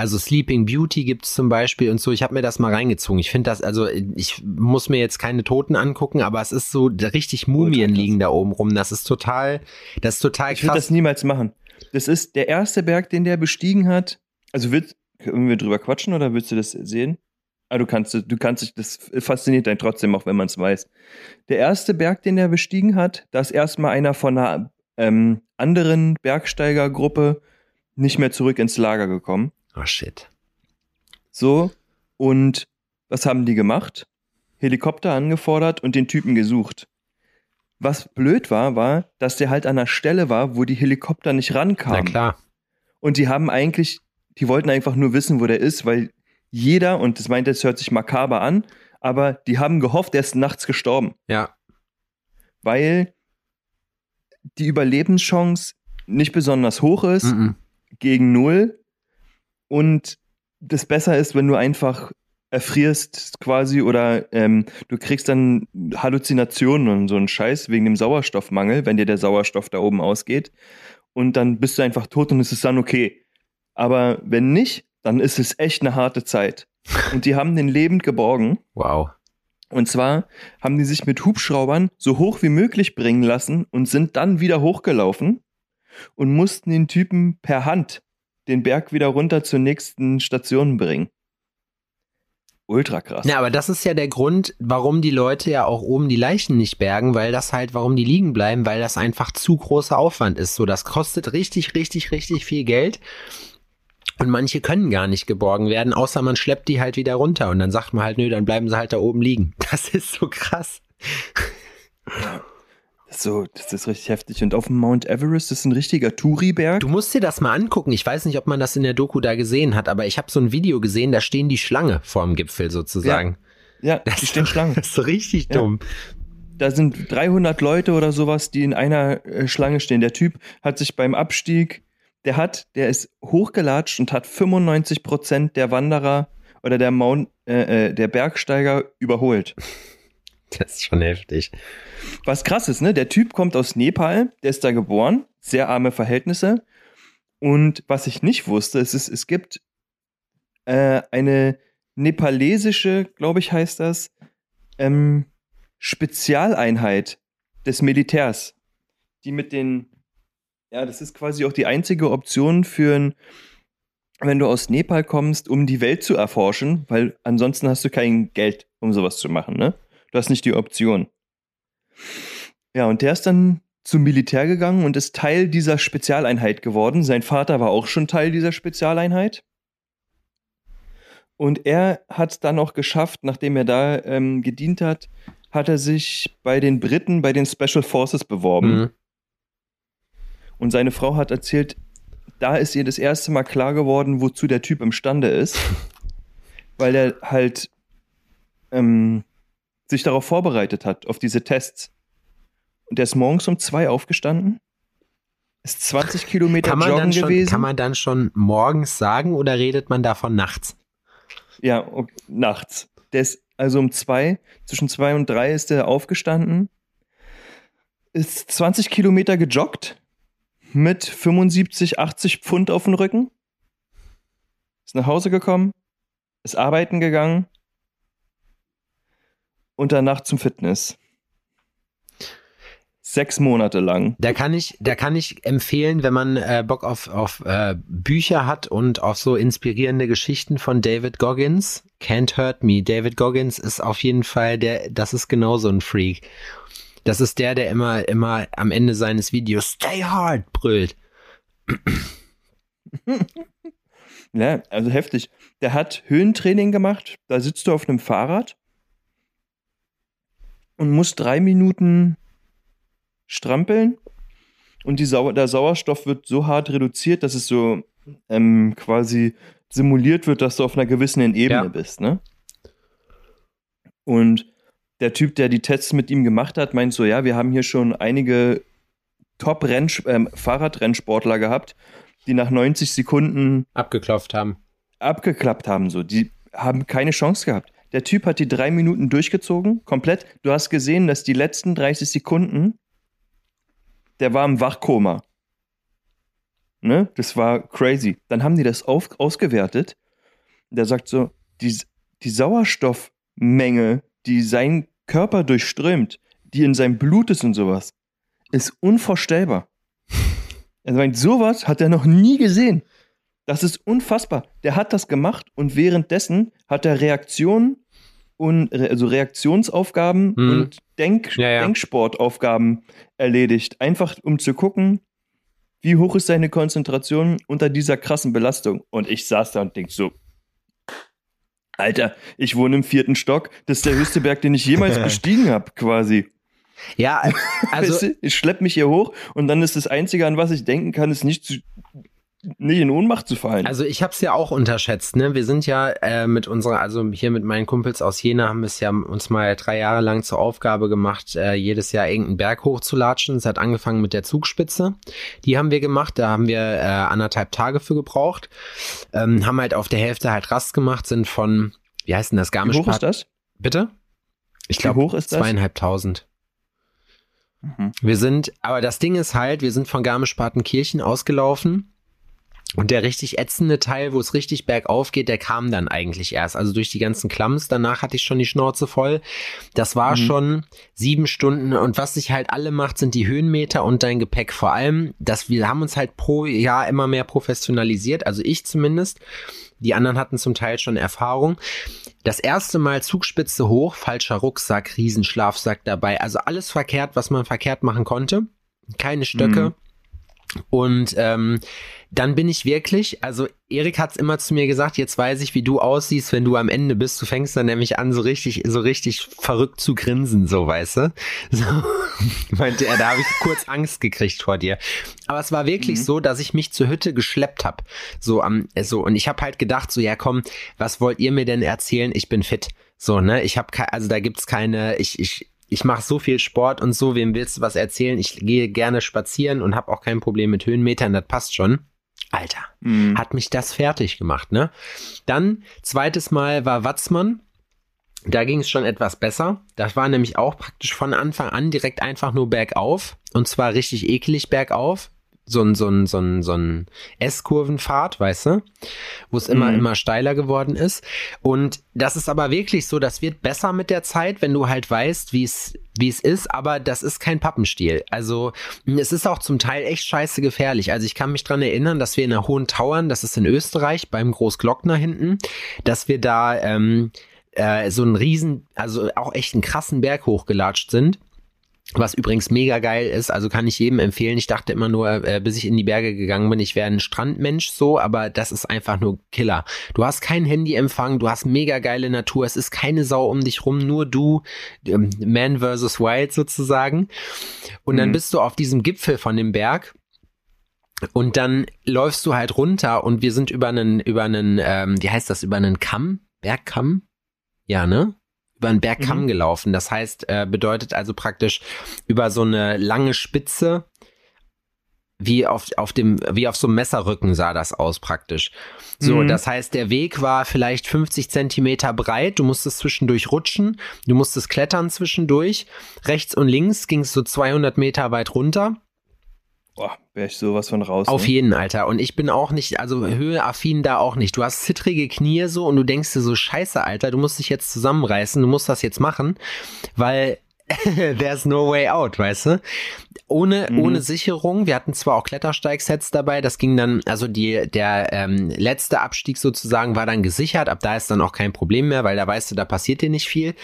Also Sleeping Beauty gibt's zum Beispiel und so. Ich habe mir das mal reingezogen. Ich finde das, also ich muss mir jetzt keine Toten angucken, aber es ist so richtig Mumien liegen da oben rum. Das ist total, das ist total ich krass. Ich würde das niemals machen. Das ist der erste Berg, den der bestiegen hat. Also wird, können wir drüber quatschen oder willst du das sehen? Ah, du kannst, du kannst dich, das fasziniert dann trotzdem, auch wenn man es weiß. Der erste Berg, den er bestiegen hat, da ist erstmal einer von einer ähm, anderen Bergsteigergruppe nicht mehr zurück ins Lager gekommen. Oh shit. So, und was haben die gemacht? Helikopter angefordert und den Typen gesucht. Was blöd war, war, dass der halt an einer Stelle war, wo die Helikopter nicht rankamen. Na klar. Und die haben eigentlich, die wollten einfach nur wissen, wo der ist, weil jeder, und das meint, das hört sich makaber an, aber die haben gehofft, er ist nachts gestorben. Ja. Weil die Überlebenschance nicht besonders hoch ist, mm -mm. gegen null. Und das besser ist, wenn du einfach erfrierst quasi oder ähm, du kriegst dann Halluzinationen und so einen Scheiß wegen dem Sauerstoffmangel, wenn dir der Sauerstoff da oben ausgeht. Und dann bist du einfach tot und es ist dann okay. Aber wenn nicht, dann ist es echt eine harte Zeit. Und die haben den lebend geborgen. Wow. Und zwar haben die sich mit Hubschraubern so hoch wie möglich bringen lassen und sind dann wieder hochgelaufen und mussten den Typen per Hand den Berg wieder runter zur nächsten Station bringen. Ultra krass. Ja, aber das ist ja der Grund, warum die Leute ja auch oben die Leichen nicht bergen, weil das halt, warum die liegen bleiben, weil das einfach zu großer Aufwand ist. So, das kostet richtig, richtig, richtig viel Geld. Und manche können gar nicht geborgen werden, außer man schleppt die halt wieder runter und dann sagt man halt, nö, dann bleiben sie halt da oben liegen. (laughs) Das ist so krass. So, das ist richtig heftig. Und auf dem Mount Everest ist ein richtiger Touri-Berg. Du musst dir das mal angucken. Ich weiß nicht, ob man das in der Doku da gesehen hat, aber ich habe so ein Video gesehen, da stehen die Schlange vorm Gipfel sozusagen. Ja, ja die stehen Schlange. (laughs) Das ist richtig ja. dumm. Da sind 300 Leute oder sowas, die in einer äh, Schlange stehen. Der Typ hat sich beim Abstieg der hat, der ist hochgelatscht und hat 95 Prozent der Wanderer oder der Mount, äh, äh, der Bergsteiger überholt. (laughs) Das ist schon heftig. Was krass ist, ne? Der Typ kommt aus Nepal, der ist da geboren, sehr arme Verhältnisse. Und was ich nicht wusste, es ist, es gibt äh, eine nepalesische, glaube ich, heißt das, ähm, Spezialeinheit des Militärs, die mit den ja, das ist quasi auch die einzige Option für ein, wenn du aus Nepal kommst, um die Welt zu erforschen, weil ansonsten hast du kein Geld, um sowas zu machen, ne? Du hast nicht die Option. Ja, und der ist dann zum Militär gegangen und ist Teil dieser Spezialeinheit geworden. Sein Vater war auch schon Teil dieser Spezialeinheit. Und er hat dann auch geschafft, nachdem er da ähm, gedient hat, hat er sich bei den Briten, bei den Special Forces beworben. Mhm. Und seine Frau hat erzählt, da ist ihr das erste Mal klar geworden, wozu der Typ imstande ist. (laughs) weil er halt ähm, sich darauf vorbereitet hat, auf diese Tests. Und der ist morgens um zwei aufgestanden, ist 20 Kilometer joggen schon, gewesen. Kann man dann schon morgens sagen oder redet man davon nachts? Ja, okay, nachts. Der ist also um zwei, zwischen zwei und drei ist er aufgestanden, ist 20 Kilometer gejoggt, mit 75, 80 Pfund auf dem Rücken. Ist nach Hause gekommen, ist arbeiten gegangen und danach zum Fitness. Sechs Monate lang. Da kann ich, da kann ich empfehlen, wenn man äh, Bock auf, auf äh, Bücher hat und auf so inspirierende Geschichten von David Goggins. Can't Hurt Me. David Goggins ist auf jeden Fall der, das ist genauso ein Freak. Das ist der, der immer, immer am Ende seines Videos Stay hard brüllt. (laughs) ja, also heftig. Der hat Höhentraining gemacht. Da sitzt du auf einem Fahrrad und musst drei Minuten strampeln. Und die Sau der Sauerstoff wird so hart reduziert, dass es so ähm, quasi simuliert wird, dass du auf einer gewissen Ebene ja. bist. Ne? Und der Typ, der die Tests mit ihm gemacht hat, meint so, ja, wir haben hier schon einige Top-Fahrradrennsportler ähm, gehabt, die nach 90 Sekunden abgeklopft haben. Abgeklappt haben, so. Die haben keine Chance gehabt. Der Typ hat die drei Minuten durchgezogen, komplett. Du hast gesehen, dass die letzten 30 Sekunden, der war im Wachkoma. Ne? Das war crazy. Dann haben die das auf, ausgewertet. Der sagt so, die, die Sauerstoffmenge, die sein Körper durchströmt, die in seinem Blut ist und sowas, ist unvorstellbar. (laughs) Er meint, sowas hat er noch nie gesehen. Das ist unfassbar. Der hat das gemacht und währenddessen hat er Reaktionen und also Reaktionsaufgaben mhm. und Denk ja, ja. Denksportaufgaben erledigt. Einfach um zu gucken, wie hoch ist seine Konzentration unter dieser krassen Belastung. Und ich saß da und denk so, Alter, ich wohne im vierten Stock. Das ist der höchste Berg, den ich jemals (laughs) bestiegen habe, quasi. Ja, (laughs) also. Weißt du, ich schlepp mich hier hoch und dann ist das Einzige, an was ich denken kann, ist nicht zu, nicht in Ohnmacht zu fallen. Also ich habe es ja auch unterschätzt. Ne, wir sind ja äh, mit unserer, also hier mit meinen Kumpels aus Jena haben wir es ja uns mal drei Jahre lang zur Aufgabe gemacht, äh, jedes Jahr irgendeinen Berg hochzulatschen. Es hat angefangen mit der Zugspitze. Die haben wir gemacht. Da haben wir äh, anderthalb Tage für gebraucht. Ähm, haben halt auf der Hälfte halt Rast gemacht, sind von, wie heißt denn das, Garmisch? Wie hoch ist das? Bitte? Ich glaube, zweieinhalbtausend. Mhm. Wir sind, aber das Ding ist halt, wir sind von Garmisch-Partenkirchen ausgelaufen und der richtig ätzende Teil, wo es richtig bergauf geht, der kam dann eigentlich erst. Also durch die ganzen Klamms. Danach hatte ich schon die Schnauze voll. Das war mhm. schon sieben Stunden. Und was sich halt alle macht, sind die Höhenmeter und dein Gepäck. Vor allem, dass wir haben uns halt pro Jahr immer mehr professionalisiert. Also ich zumindest. Die anderen hatten zum Teil schon Erfahrung. Das erste Mal Zugspitze hoch, falscher Rucksack, Riesenschlafsack dabei. Also alles verkehrt, was man verkehrt machen konnte. Keine Stöcke. Mhm. Und ähm, dann bin ich wirklich, also Erik hat es immer zu mir gesagt, jetzt weiß ich, wie du aussiehst, wenn du am Ende bist. Du fängst dann nämlich an, so richtig, so richtig verrückt zu grinsen, so weißt du. (laughs) So, meinte er, da habe ich kurz Angst gekriegt vor dir. Aber es war wirklich mhm. so, dass ich mich zur Hütte geschleppt habe. So am, so und ich habe halt gedacht, so ja komm, was wollt ihr mir denn erzählen? Ich bin fit. So ne, ich habe also da gibt's keine, ich ich ich mache so viel Sport und so, wem willst du was erzählen? Ich gehe gerne spazieren und habe auch kein Problem mit Höhenmetern, das passt schon. Alter, mhm. hat mich das fertig gemacht, ne? Dann, zweites Mal war Watzmann. Da ging es schon etwas besser. Das war nämlich auch praktisch von Anfang an direkt einfach nur bergauf. Und zwar richtig eklig bergauf so ein, so ein, so ein, so ein S-Kurvenfahrt, weißt du, wo es immer, mhm. immer steiler geworden ist. Und das ist aber wirklich so, das wird besser mit der Zeit, wenn du halt weißt, wie es, wie es ist, aber das ist kein Pappenstiel. Also, es ist auch zum Teil echt scheiße gefährlich. Also, ich kann mich dran erinnern, dass wir in der Hohen Tauern, das ist in Österreich, beim Großglockner hinten, dass wir da, ähm, äh, so einen riesen, also auch echt einen krassen Berg hochgelatscht sind was übrigens mega geil ist, also kann ich jedem empfehlen. Ich dachte immer nur, äh, bis ich in die Berge gegangen bin, ich wäre ein Strandmensch so, aber das ist einfach nur Killer. Du hast kein Handyempfang, du hast mega geile Natur, es ist keine Sau um dich rum, nur du, ähm, Man versus Wild sozusagen. Und dann mhm. bist du auf diesem Gipfel von dem Berg und dann läufst du halt runter und wir sind über einen, über einen, ähm, wie heißt das, über einen Kamm? Bergkamm? Ja, ne? Über einen Bergkamm mhm. gelaufen. Das heißt, äh, bedeutet also praktisch über so eine lange Spitze, wie auf, auf dem, wie auf so einem Messerrücken sah das aus praktisch. So, mhm. das heißt, der Weg war vielleicht 50 Zentimeter breit. Du musstest zwischendurch rutschen. Du musstest klettern zwischendurch. Rechts und links ging es so 200 Meter weit runter. Boah, wäre ich sowas von raus. Auf ne? jeden, Alter. Und ich bin auch nicht, also höheaffin da auch nicht. Du hast zittrige Knie so und du denkst dir so, scheiße, Alter, du musst dich jetzt zusammenreißen, du musst das jetzt machen, weil (laughs) there's no way out, weißt du? Ohne, mhm. ohne Sicherung. Wir hatten zwar auch Klettersteigsets dabei, das ging dann, also die, der ähm, letzte Abstieg sozusagen war dann gesichert, ab da ist dann auch kein Problem mehr, weil da weißt du, da passiert dir nicht viel.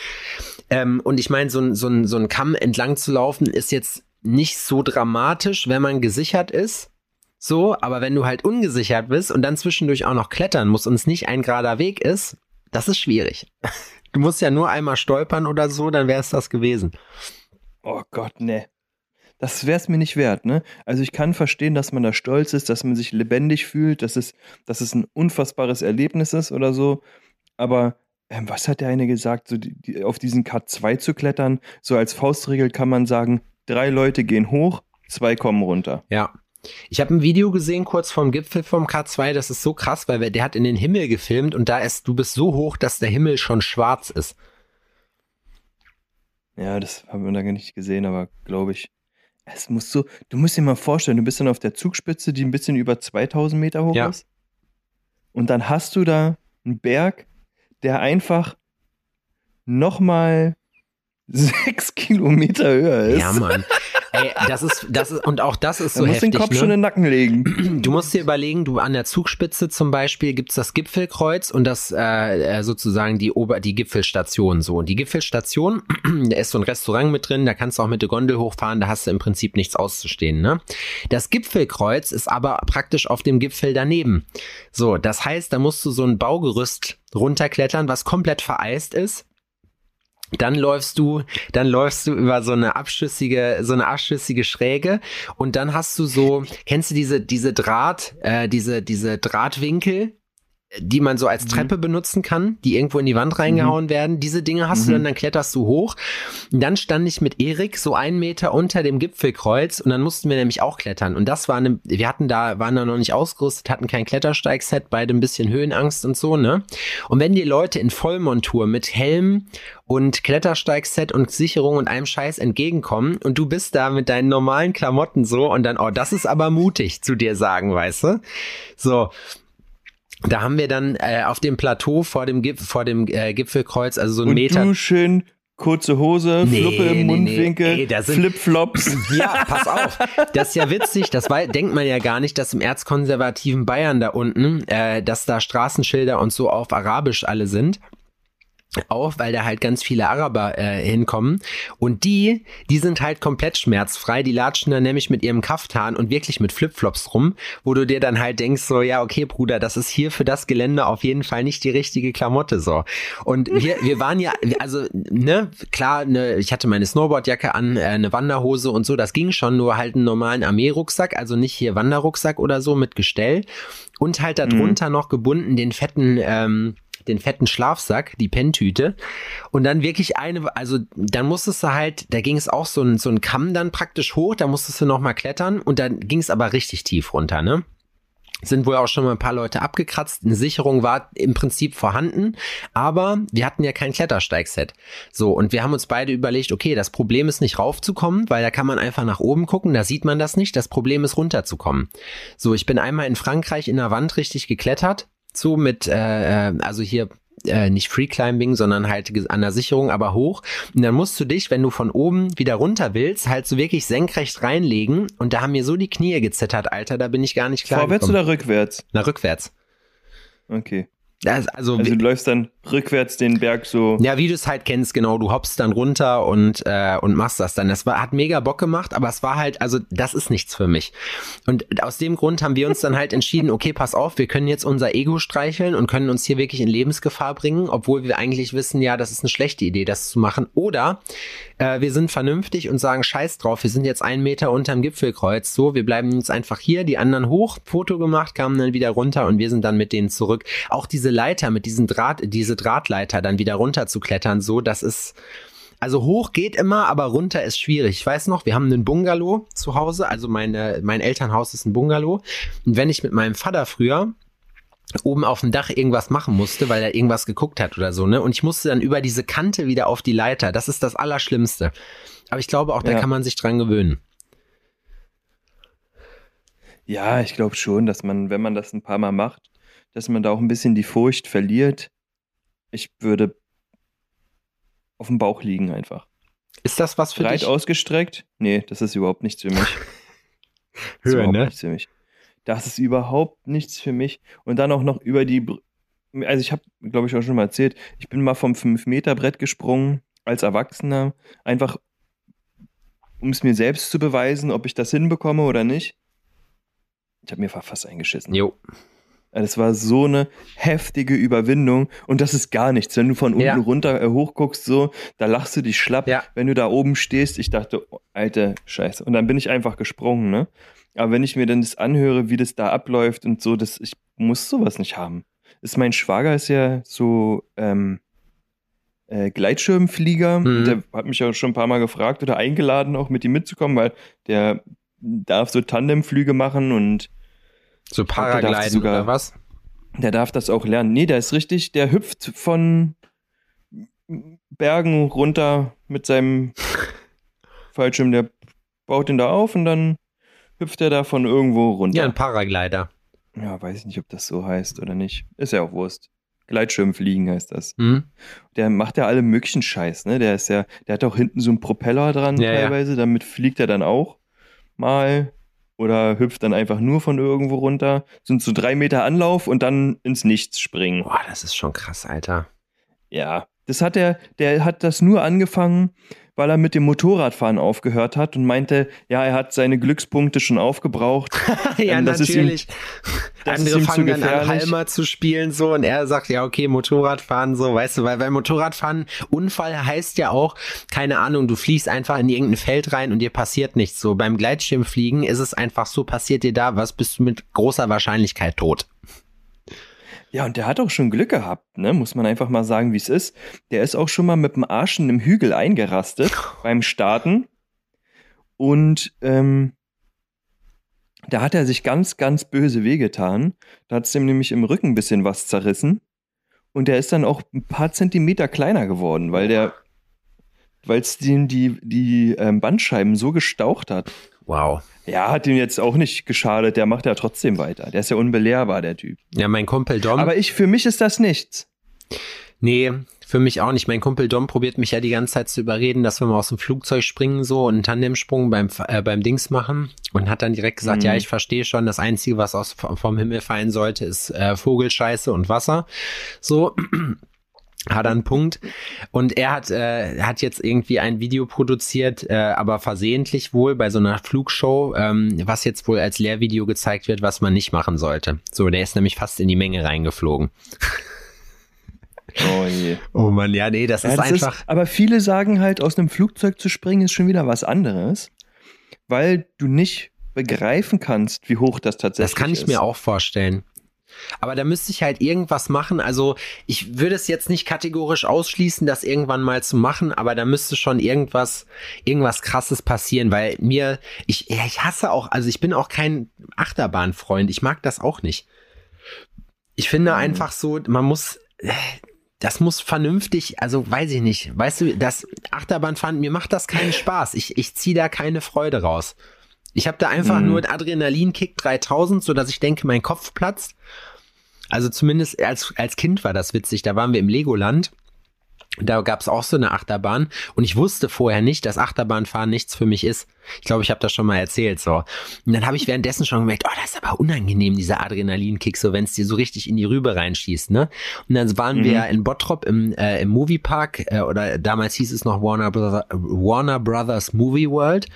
Ähm, und ich meine, so, so, so ein Kamm entlang zu laufen ist jetzt nicht so dramatisch, wenn man gesichert ist. So, aber wenn du halt ungesichert bist und dann zwischendurch auch noch klettern musst und es nicht ein gerader Weg ist, das ist schwierig. (laughs) Du musst ja nur einmal stolpern oder so, dann wäre es das gewesen. Oh Gott, ne. Das wäre es mir nicht wert, ne? Also ich kann verstehen, dass man da stolz ist, dass man sich lebendig fühlt, dass es, dass es ein unfassbares Erlebnis ist oder so. Aber ähm, was hat der eine gesagt, so die, die, auf diesen K2 zu klettern? So als Faustregel kann man sagen, drei Leute gehen hoch, zwei kommen runter. Ja. Ich habe ein Video gesehen kurz vorm Gipfel vom K2, das ist so krass, weil der hat in den Himmel gefilmt und da ist, du bist so hoch, dass der Himmel schon schwarz ist. Ja, das haben wir gar nicht gesehen, aber glaube ich. Es muss so, du musst dir mal vorstellen, du bist dann auf der Zugspitze, die ein bisschen über 2000 Meter hoch ja. ist. Und dann hast du da einen Berg, der einfach nochmal sechs Kilometer höher ist. Ja, Mann. Ey, das ist, das ist, und auch das ist so du musst heftig. den Kopf ne? schon in den Nacken legen. Du musst dir überlegen, du an der Zugspitze zum Beispiel gibt's das Gipfelkreuz und das äh, äh sozusagen die Ober, die Gipfelstation so. Und die Gipfelstation, (clears throat) da ist so ein Restaurant mit drin, da kannst du auch mit der Gondel hochfahren, da hast du im Prinzip nichts auszustehen, ne? Das Gipfelkreuz ist aber praktisch auf dem Gipfel daneben. So, das heißt, da musst du so ein Baugerüst runterklettern, was komplett vereist ist dann läufst du, dann läufst du über so eine abschüssige, so eine abschüssige Schräge und dann hast du so, kennst du diese, diese Draht, äh, diese, diese Drahtwinkel, die man so als mhm. Treppe benutzen kann, die irgendwo in die Wand reingehauen mhm. werden. Diese Dinge hast mhm. du dann, dann kletterst du hoch. Und dann stand ich mit Erik so einen Meter unter dem Gipfelkreuz und dann mussten wir nämlich auch klettern. Und das war eine, wir hatten da, waren da noch nicht ausgerüstet, hatten kein Klettersteigset, beide ein bisschen Höhenangst und so, ne? Und wenn die Leute in Vollmontur mit Helm und Klettersteigset und Sicherung und einem Scheiß entgegenkommen und du bist da mit deinen normalen Klamotten so und dann, oh, das ist aber mutig zu dir sagen, weißt du? So da haben wir dann äh, auf dem Plateau vor dem, Gip vor dem äh, Gipfelkreuz, also so ein Und Meter. Du schön kurze Hose, nee, Fluppe im nee, Mundwinkel, nee. Flipflops. (laughs) Ja, pass auf. Das ist ja witzig, das war, denkt man ja gar nicht, dass im erzkonservativen Bayern da unten, äh, dass da Straßenschilder und so auf Arabisch alle sind auf, weil da halt ganz viele Araber äh, hinkommen. Und die, die sind halt komplett schmerzfrei. Die latschen dann nämlich mit ihrem Kaftan und wirklich mit Flipflops rum, wo du dir dann halt denkst, so, ja, okay, Bruder, das ist hier für das Gelände auf jeden Fall nicht die richtige Klamotte, so. Und wir, (laughs) wir waren ja, also, ne, klar, ne, ich hatte meine Snowboardjacke an, äh, eine Wanderhose und so, das ging schon, nur halt einen normalen Armeerucksack, also nicht hier Wanderrucksack oder so mit Gestell. Und halt darunter mhm. noch gebunden den fetten, ähm, den fetten Schlafsack, die Penntüte und dann wirklich eine, also dann musstest du halt, da ging es auch so ein, so ein Kamm dann praktisch hoch, da musstest du nochmal klettern und dann ging es aber richtig tief runter, ne? sind wohl auch schon mal ein paar Leute abgekratzt. Eine Sicherung war im Prinzip vorhanden, aber wir hatten ja kein Klettersteigset. So, und wir haben uns beide überlegt, okay, das Problem ist nicht raufzukommen, weil da kann man einfach nach oben gucken, da sieht man das nicht. Das Problem ist runterzukommen. So, ich bin einmal in Frankreich in der Wand richtig geklettert so mit, äh, äh, also hier äh, nicht Free Climbing, sondern halt an der Sicherung, aber hoch. Und dann musst du dich, wenn du von oben wieder runter willst, halt so wirklich senkrecht reinlegen. Und da haben mir so die Knie gezittert, Alter, da bin ich gar nicht klar. Vorwärts gekommen. oder rückwärts? Na, rückwärts. Okay. Das, also, also du läufst dann rückwärts den Berg so. Ja, wie du es halt kennst, genau. Du hoppst dann runter und, äh, und machst das dann. Das war, hat mega Bock gemacht, aber es war halt, also das ist nichts für mich. Und aus dem Grund haben wir uns dann halt entschieden, okay, pass auf, wir können jetzt unser Ego streicheln und können uns hier wirklich in Lebensgefahr bringen, obwohl wir eigentlich wissen, ja, das ist eine schlechte Idee, das zu machen. Oder äh, wir sind vernünftig und sagen, scheiß drauf, wir sind jetzt einen Meter unterm Gipfelkreuz. So, wir bleiben jetzt einfach hier, die anderen hoch, Foto gemacht, kamen dann wieder runter und wir sind dann mit denen zurück. Auch diese Leiter mit diesen Draht, diese Drahtleiter dann wieder runter zu klettern, so, das ist, also hoch geht immer, aber runter ist schwierig. Ich weiß noch, wir haben einen Bungalow zu Hause, also meine, mein Elternhaus ist ein Bungalow. Und wenn ich mit meinem Vater früher oben auf dem Dach irgendwas machen musste, weil er irgendwas geguckt hat oder so, ne? Und ich musste dann über diese Kante wieder auf die Leiter. Das ist das Allerschlimmste. Aber ich glaube auch, da ja. kann man sich dran gewöhnen. Ja, ich glaube schon, dass man, wenn man das ein paar Mal macht, dass man da auch ein bisschen die Furcht verliert. Ich würde auf dem Bauch liegen einfach. Ist das was für Breit dich? Breit ausgestreckt? Nee, das ist überhaupt nichts für mich. (laughs) Höher, ne? Nichts für mich. Das ist überhaupt nichts für mich. Und dann auch noch über die, also ich habe, glaube ich, auch schon mal erzählt, ich bin mal vom 5-Meter-Brett gesprungen als Erwachsener, einfach um es mir selbst zu beweisen, ob ich das hinbekomme oder nicht. Ich habe mir fast eingeschissen. Jo. Das war so eine heftige Überwindung und das ist gar nichts. Wenn du von unten ja. runter äh, hochguckst, so, da lachst du dich schlapp. Ja. Wenn du da oben stehst, ich dachte, oh, alte Scheiße. Und dann bin ich einfach gesprungen, ne? Aber wenn ich mir dann das anhöre, wie das da abläuft und so, das, ich muss sowas nicht haben. Ist mein Schwager ist ja so ähm, äh, Gleitschirmflieger. Mhm. Der hat mich ja schon ein paar Mal gefragt oder eingeladen, auch mit ihm mitzukommen, weil der darf so Tandemflüge machen und so Paragliden sogar, oder was? Der darf das auch lernen. Nee, der ist richtig, der hüpft von Bergen runter mit seinem (laughs) Fallschirm. Der baut ihn da auf und dann hüpft er da von irgendwo runter. Ja, ein Paraglider. Ja, weiß ich nicht, ob das so heißt oder nicht. Ist ja auch Wurst. Gleitschirmfliegen heißt das. Mhm. Der macht ja alle möglichen Scheiß, ne? Der ist ja, der hat auch hinten so einen Propeller dran ja, teilweise, ja. damit fliegt er dann auch mal oder hüpft dann einfach nur von irgendwo runter. Sind so drei Meter Anlauf und dann ins Nichts springen. Boah, das ist schon krass, Alter. Ja, Das hat er, der hat das nur angefangen, weil er mit dem Motorradfahren aufgehört hat und meinte, ja, er hat seine Glückspunkte schon aufgebraucht. (laughs) ja, ähm, das natürlich. Ihm, Andere fangen dann an, Halmer zu spielen so und er sagt, ja, okay, Motorradfahren so, weißt du, weil beim Motorradfahren Unfall heißt ja auch, keine Ahnung, du fliegst einfach in irgendein Feld rein und dir passiert nichts. So beim Gleitschirmfliegen ist es einfach so, passiert dir da was, bist du mit großer Wahrscheinlichkeit tot. Ja, und der hat auch schon Glück gehabt, ne? Muss man einfach mal sagen, wie es ist. Der ist auch schon mal mit dem Arsch in einem Hügel eingerastet (laughs) beim Starten. Und ähm, da hat er sich ganz, ganz böse wehgetan. Da hat es ihm nämlich im Rücken ein bisschen was zerrissen. Und der ist dann auch ein paar Zentimeter kleiner geworden, weil der, weil es die, die, die ähm, Bandscheiben so gestaucht hat. Wow. Ja, hat ihm jetzt auch nicht geschadet. Der macht ja trotzdem weiter. Der ist ja unbelehrbar, der Typ. Ja, mein Kumpel Dom. Aber ich, für mich ist das nichts. Nee, für mich auch nicht. Mein Kumpel Dom probiert mich ja die ganze Zeit zu überreden, dass wir mal aus dem Flugzeug springen so und einen Tandemsprung beim, äh, beim Dings machen und hat dann direkt gesagt, mhm. ja, ich verstehe schon, das Einzige, was aus, vom Himmel fallen sollte, ist äh, Vogelscheiße und Wasser. So hat er einen Punkt. Und er hat, äh, hat jetzt irgendwie ein Video produziert, äh, aber versehentlich wohl bei so einer Flugshow, ähm, was jetzt wohl als Lehrvideo gezeigt wird, was man nicht machen sollte. So, der ist nämlich fast in die Menge reingeflogen. Oh je. Oh man, ja, nee, das ja, ist das einfach. Ist, aber viele sagen halt, aus einem Flugzeug zu springen ist schon wieder was anderes, weil du nicht begreifen kannst, wie hoch das tatsächlich ist. Das kann ich ist. mir auch vorstellen. Aber da müsste ich halt irgendwas machen. Also ich würde es jetzt nicht kategorisch ausschließen, das irgendwann mal zu machen, aber da müsste schon irgendwas, irgendwas krasses passieren, weil mir, ich, ja, ich hasse auch, also ich bin auch kein Achterbahnfreund. Ich mag das auch nicht. Ich finde mhm. einfach so, man muss, das muss vernünftig, also weiß ich nicht. Weißt du, das Achterbahnfahren, mir macht das keinen Spaß. Ich, ich ziehe da keine Freude raus. Ich habe da einfach mhm. nur Adrenalinkick 3000, so dass ich denke, mein Kopf platzt. Also zumindest als, als Kind war das witzig. Da waren wir im Legoland. Da gab es auch so eine Achterbahn und ich wusste vorher nicht, dass Achterbahnfahren nichts für mich ist. Ich glaube, ich habe das schon mal erzählt so. Und dann habe ich währenddessen schon gemerkt, oh, das ist aber unangenehm dieser Adrenalinkick, so wenn es dir so richtig in die Rübe reinschießt, ne? Und dann waren mhm. wir in Bottrop im, äh, im Moviepark äh, oder damals hieß es noch Warner, Brother, Warner Brothers Movie World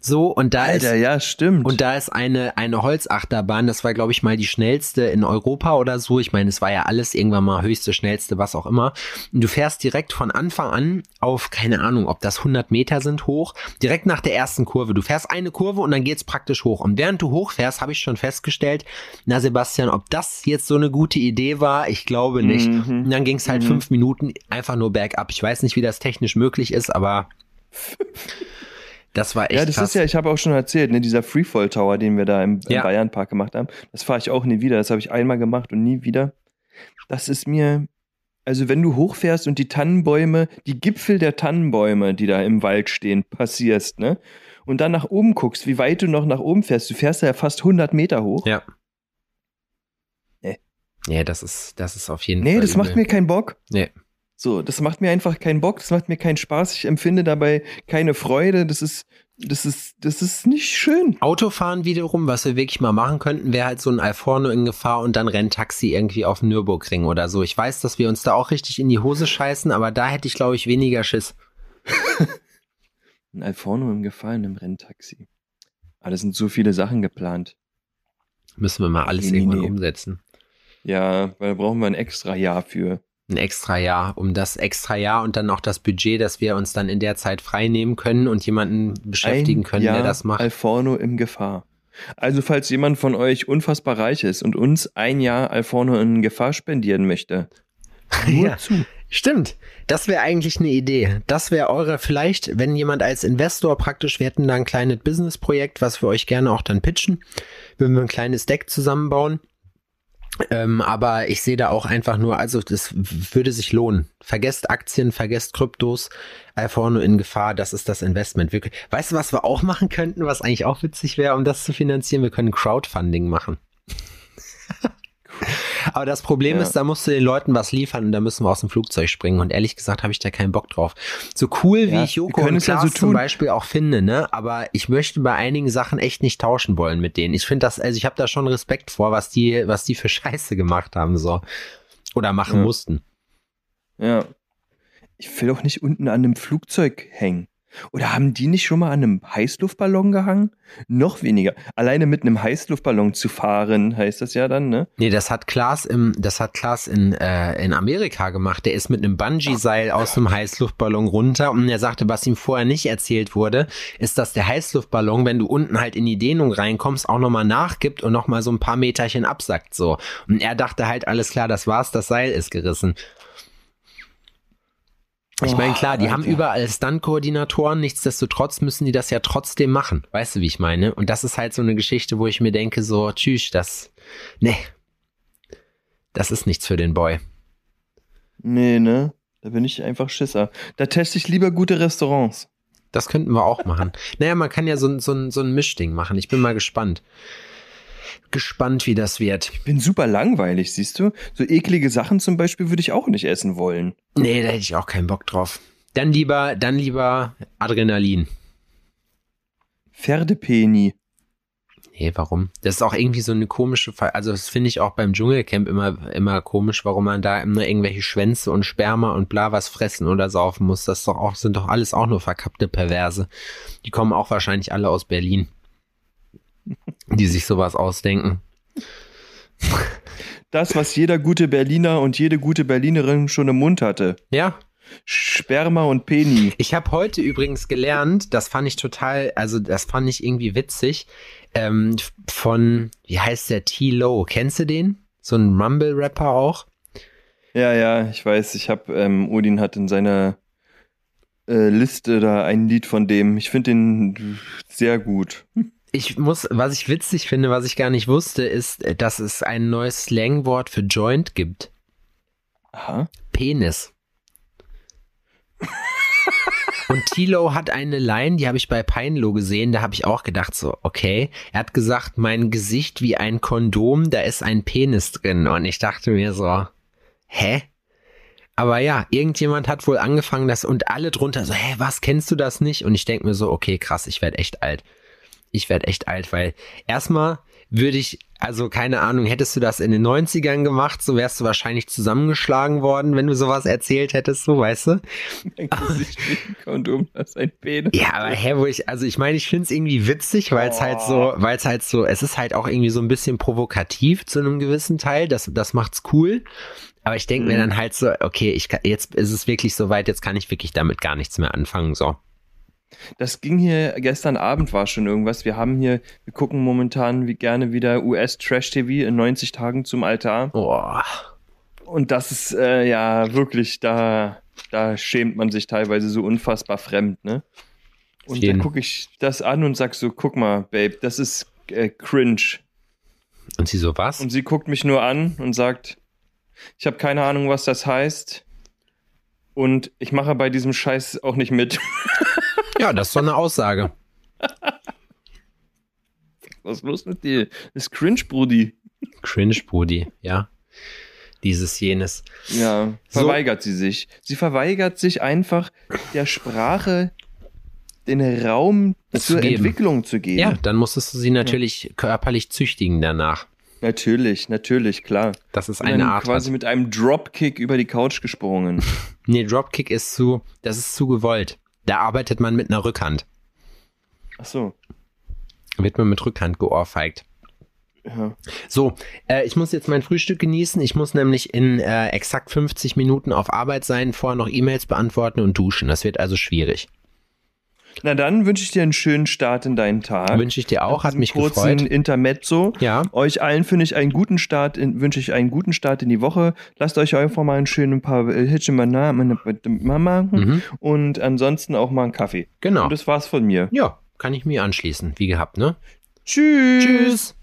so, und da Alter, ist, ja, stimmt. Und da ist eine, eine Holzachterbahn, das war, glaube ich, mal die schnellste in Europa oder so. Ich meine, es war ja alles irgendwann mal höchste, schnellste, was auch immer. Und du fährst direkt von Anfang an auf, keine Ahnung, ob das 100 Meter sind hoch, direkt nach der ersten Kurve. Du fährst eine Kurve und dann geht's praktisch hoch. Und während du hochfährst, habe ich schon festgestellt, na Sebastian, ob das jetzt so eine gute Idee war, ich glaube nicht. Mhm. Und dann ging's halt mhm. fünf Minuten einfach nur bergab. Ich weiß nicht, wie das technisch möglich ist, aber (laughs) Das war echt Ja, das krass. ist ja, ich habe auch schon erzählt, ne, dieser Freefall Tower, den wir da im, im ja. Bayern Park gemacht haben, das fahre ich auch nie wieder. Das habe ich einmal gemacht und nie wieder. Das ist mir, also wenn du hochfährst und die Tannenbäume, die Gipfel der Tannenbäume, die da im Wald stehen, passierst, ne? Und dann nach oben guckst, wie weit du noch nach oben fährst. Du fährst ja fast 100 Meter hoch. Ja. Nee. Nee, das ist, das ist auf jeden nee, Fall. Nee, das macht mir keinen Bock. Nee. So, das macht mir einfach keinen Bock, das macht mir keinen Spaß, ich empfinde dabei keine Freude, das ist, das ist, das ist nicht schön. Autofahren wiederum, was wir wirklich mal machen könnten, wäre halt so ein Alforno in Gefahr und dann Renntaxi irgendwie auf dem Nürburgring oder so. Ich weiß, dass wir uns da auch richtig in die Hose scheißen, aber da hätte ich, glaube ich, weniger Schiss. (laughs) ein Alforno in Gefahr in einem Renntaxi. Aber da sind so viele Sachen geplant. Müssen wir mal alles nee, irgendwann nee. umsetzen. Ja, weil da brauchen wir ein extra Jahr für ein extra Jahr, um das extra Jahr und dann auch das Budget, dass wir uns dann in der Zeit frei nehmen können und jemanden beschäftigen können, Jahr der das macht. Alforno im Gefahr. Also falls jemand von euch unfassbar reich ist und uns ein Jahr Alforno in Gefahr spendieren möchte, (laughs) nur ja, zu. Stimmt. Das wäre eigentlich eine Idee. Das wäre eure vielleicht, wenn jemand als Investor praktisch, wir hätten da ein kleines Businessprojekt, was wir euch gerne auch dann pitchen, würden wir ein kleines Deck zusammenbauen ähm, aber ich sehe da auch einfach nur, also das würde sich lohnen. Vergesst Aktien, vergesst Kryptos, einfach nur in Gefahr, das ist das Investment. Wir, weißt du, was wir auch machen könnten, was eigentlich auch witzig wäre, um das zu finanzieren? Wir können Crowdfunding machen. (laughs) Aber das Problem ja. ist, da musst du den Leuten was liefern und da müssen wir aus dem Flugzeug springen. Und ehrlich gesagt habe ich da keinen Bock drauf. So cool, ja, wie ich Joko und Klaas ja so zum Beispiel auch finde, ne? Aber ich möchte bei einigen Sachen echt nicht tauschen wollen mit denen. Ich finde das, also ich habe da schon Respekt vor, was die, was die für (laughs) Scheiße gemacht haben, so. Oder machen mussten. Ja. Ich will doch nicht unten an einem Flugzeug hängen. Oder haben die nicht schon mal an einem Heißluftballon gehangen? Noch weniger. Alleine mit einem Heißluftballon zu fahren, heißt das ja dann, ne? Nee, das hat Klaas im, das hat Klaas in, äh, in Amerika gemacht. Der ist mit einem Bungee-Seil aus dem Heißluftballon runter und er sagte, was ihm vorher nicht erzählt wurde, ist, dass der Heißluftballon, wenn du unten halt in die Dehnung reinkommst, auch nochmal nachgibt und nochmal so ein paar Meterchen absackt, so. Und er dachte halt, alles klar, das war's, das Seil ist gerissen. Ich meine, klar, die Alter. haben überall Stunt-Koordinatoren, nichtsdestotrotz müssen die das ja trotzdem machen. Weißt du, wie ich meine? Und das ist halt so eine Geschichte, wo ich mir denke, so, tschüss, das, nee, das ist nichts für den Boy. Nee, ne? Da bin ich einfach Schisser. Da teste ich lieber gute Restaurants. Das könnten wir auch machen. naja, man kann ja so, so, so ein Mischding machen. Ich bin mal gespannt gespannt, wie das wird. Ich bin super langweilig, siehst du? So eklige Sachen zum Beispiel würde ich auch nicht essen wollen. Nee, da hätte ich auch keinen Bock drauf. Dann lieber, dann lieber Adrenalin. Pferdepeni. Nee, warum? Das ist auch irgendwie so eine komische, Fall. also das finde ich auch beim Dschungelcamp immer, immer komisch, warum man da immer irgendwelche Schwänze und Sperma und bla was fressen oder saufen muss. Das doch auch, sind doch alles auch nur verkappte Perverse. Die kommen auch wahrscheinlich alle aus Berlin die sich sowas ausdenken. Das, was jeder gute Berliner und jede gute Berlinerin schon im Mund hatte. Ja. Sperma und Peni. Ich habe heute übrigens gelernt, das fand ich total, also das fand ich irgendwie witzig, ähm, von, wie heißt der, T-Low, kennst du den? So ein Rumble-Rapper auch? Ja, ja, ich weiß, ich habe, ähm, Odin hat in seiner äh, Liste da ein Lied von dem. Ich finde den sehr gut ich muss, was ich witzig finde, was ich gar nicht wusste, ist, dass es ein neues Slangwort für Joint gibt. Aha. Penis. Und Tilo hat eine Line, die habe ich bei Peinlo gesehen, da habe ich auch gedacht so, okay. Er hat gesagt, mein Gesicht wie ein Kondom, da ist ein Penis drin. Und ich dachte mir so, hä? Aber ja, irgendjemand hat wohl angefangen, das und alle drunter so, hä, was, kennst du das nicht? Und ich denke mir so, okay, krass, ich werde echt alt ich werde echt alt, weil erstmal würde ich, also keine Ahnung, hättest du das in den 90ern gemacht, so wärst du wahrscheinlich zusammengeschlagen worden, wenn du sowas erzählt hättest, so weißt du. Kondom, (laughs) das ein Penis. Ja, aber hä, wo ich, also ich meine, ich finde es irgendwie witzig, weil es oh. halt so, weil es halt so, es ist halt auch irgendwie so ein bisschen provokativ zu einem gewissen Teil, das, das macht's cool. Aber ich denke mhm. mir dann halt so, okay, ich kann, jetzt ist es wirklich so weit, jetzt kann ich wirklich damit gar nichts mehr anfangen, so. Das ging hier, gestern Abend war schon irgendwas. Wir haben hier, wir gucken momentan wie gerne wieder US-Trash-TV in 90 Tagen zum Altar. Boah. Und das ist äh, ja wirklich, da, da schämt man sich teilweise so unfassbar fremd, ne? Und dann gucke ich das an und sag so, guck mal, Babe, das ist äh, cringe. Und sie so, was? Und sie guckt mich nur an und sagt, ich habe keine Ahnung, was das heißt. Und ich mache bei diesem Scheiß auch nicht mit. (laughs) Ja, das ist so eine Aussage. Was ist los mit dir? Das ist Cringe, Brudi. Cringe, Brudi, ja. Dieses, jenes. Ja, verweigert so. sie sich. Sie verweigert sich einfach der Sprache den Raum zur geben. Entwicklung zu geben. Ja, dann musstest du sie natürlich ja. körperlich züchtigen danach. Natürlich, natürlich, klar. Das ist eine Art. Quasi mit einem Dropkick über die Couch gesprungen. (laughs) nee, Dropkick ist zu, das ist zu gewollt. Da arbeitet man mit einer Rückhand. Ach so. Wird man mit Rückhand geohrfeigt. Ja. So, äh, ich muss jetzt mein Frühstück genießen. Ich muss nämlich in äh, exakt 50 Minuten auf Arbeit sein, vorher noch E-Mails beantworten und duschen. Das wird also schwierig. Na dann wünsche ich dir einen schönen Start in deinen Tag. Wünsche ich dir auch, hat mich kurzen gefreut. Intermezzo. Ja. Euch allen finde ich einen guten Start, in, wünsche ich einen guten Start in die Woche. Lasst euch einfach mal einen schönen paar äh, Hitchen meine Mama mhm. und ansonsten auch mal einen Kaffee. Genau. Und das war's von mir. Ja, kann ich mir anschließen, wie gehabt, ne? Tschüss. Tschüss.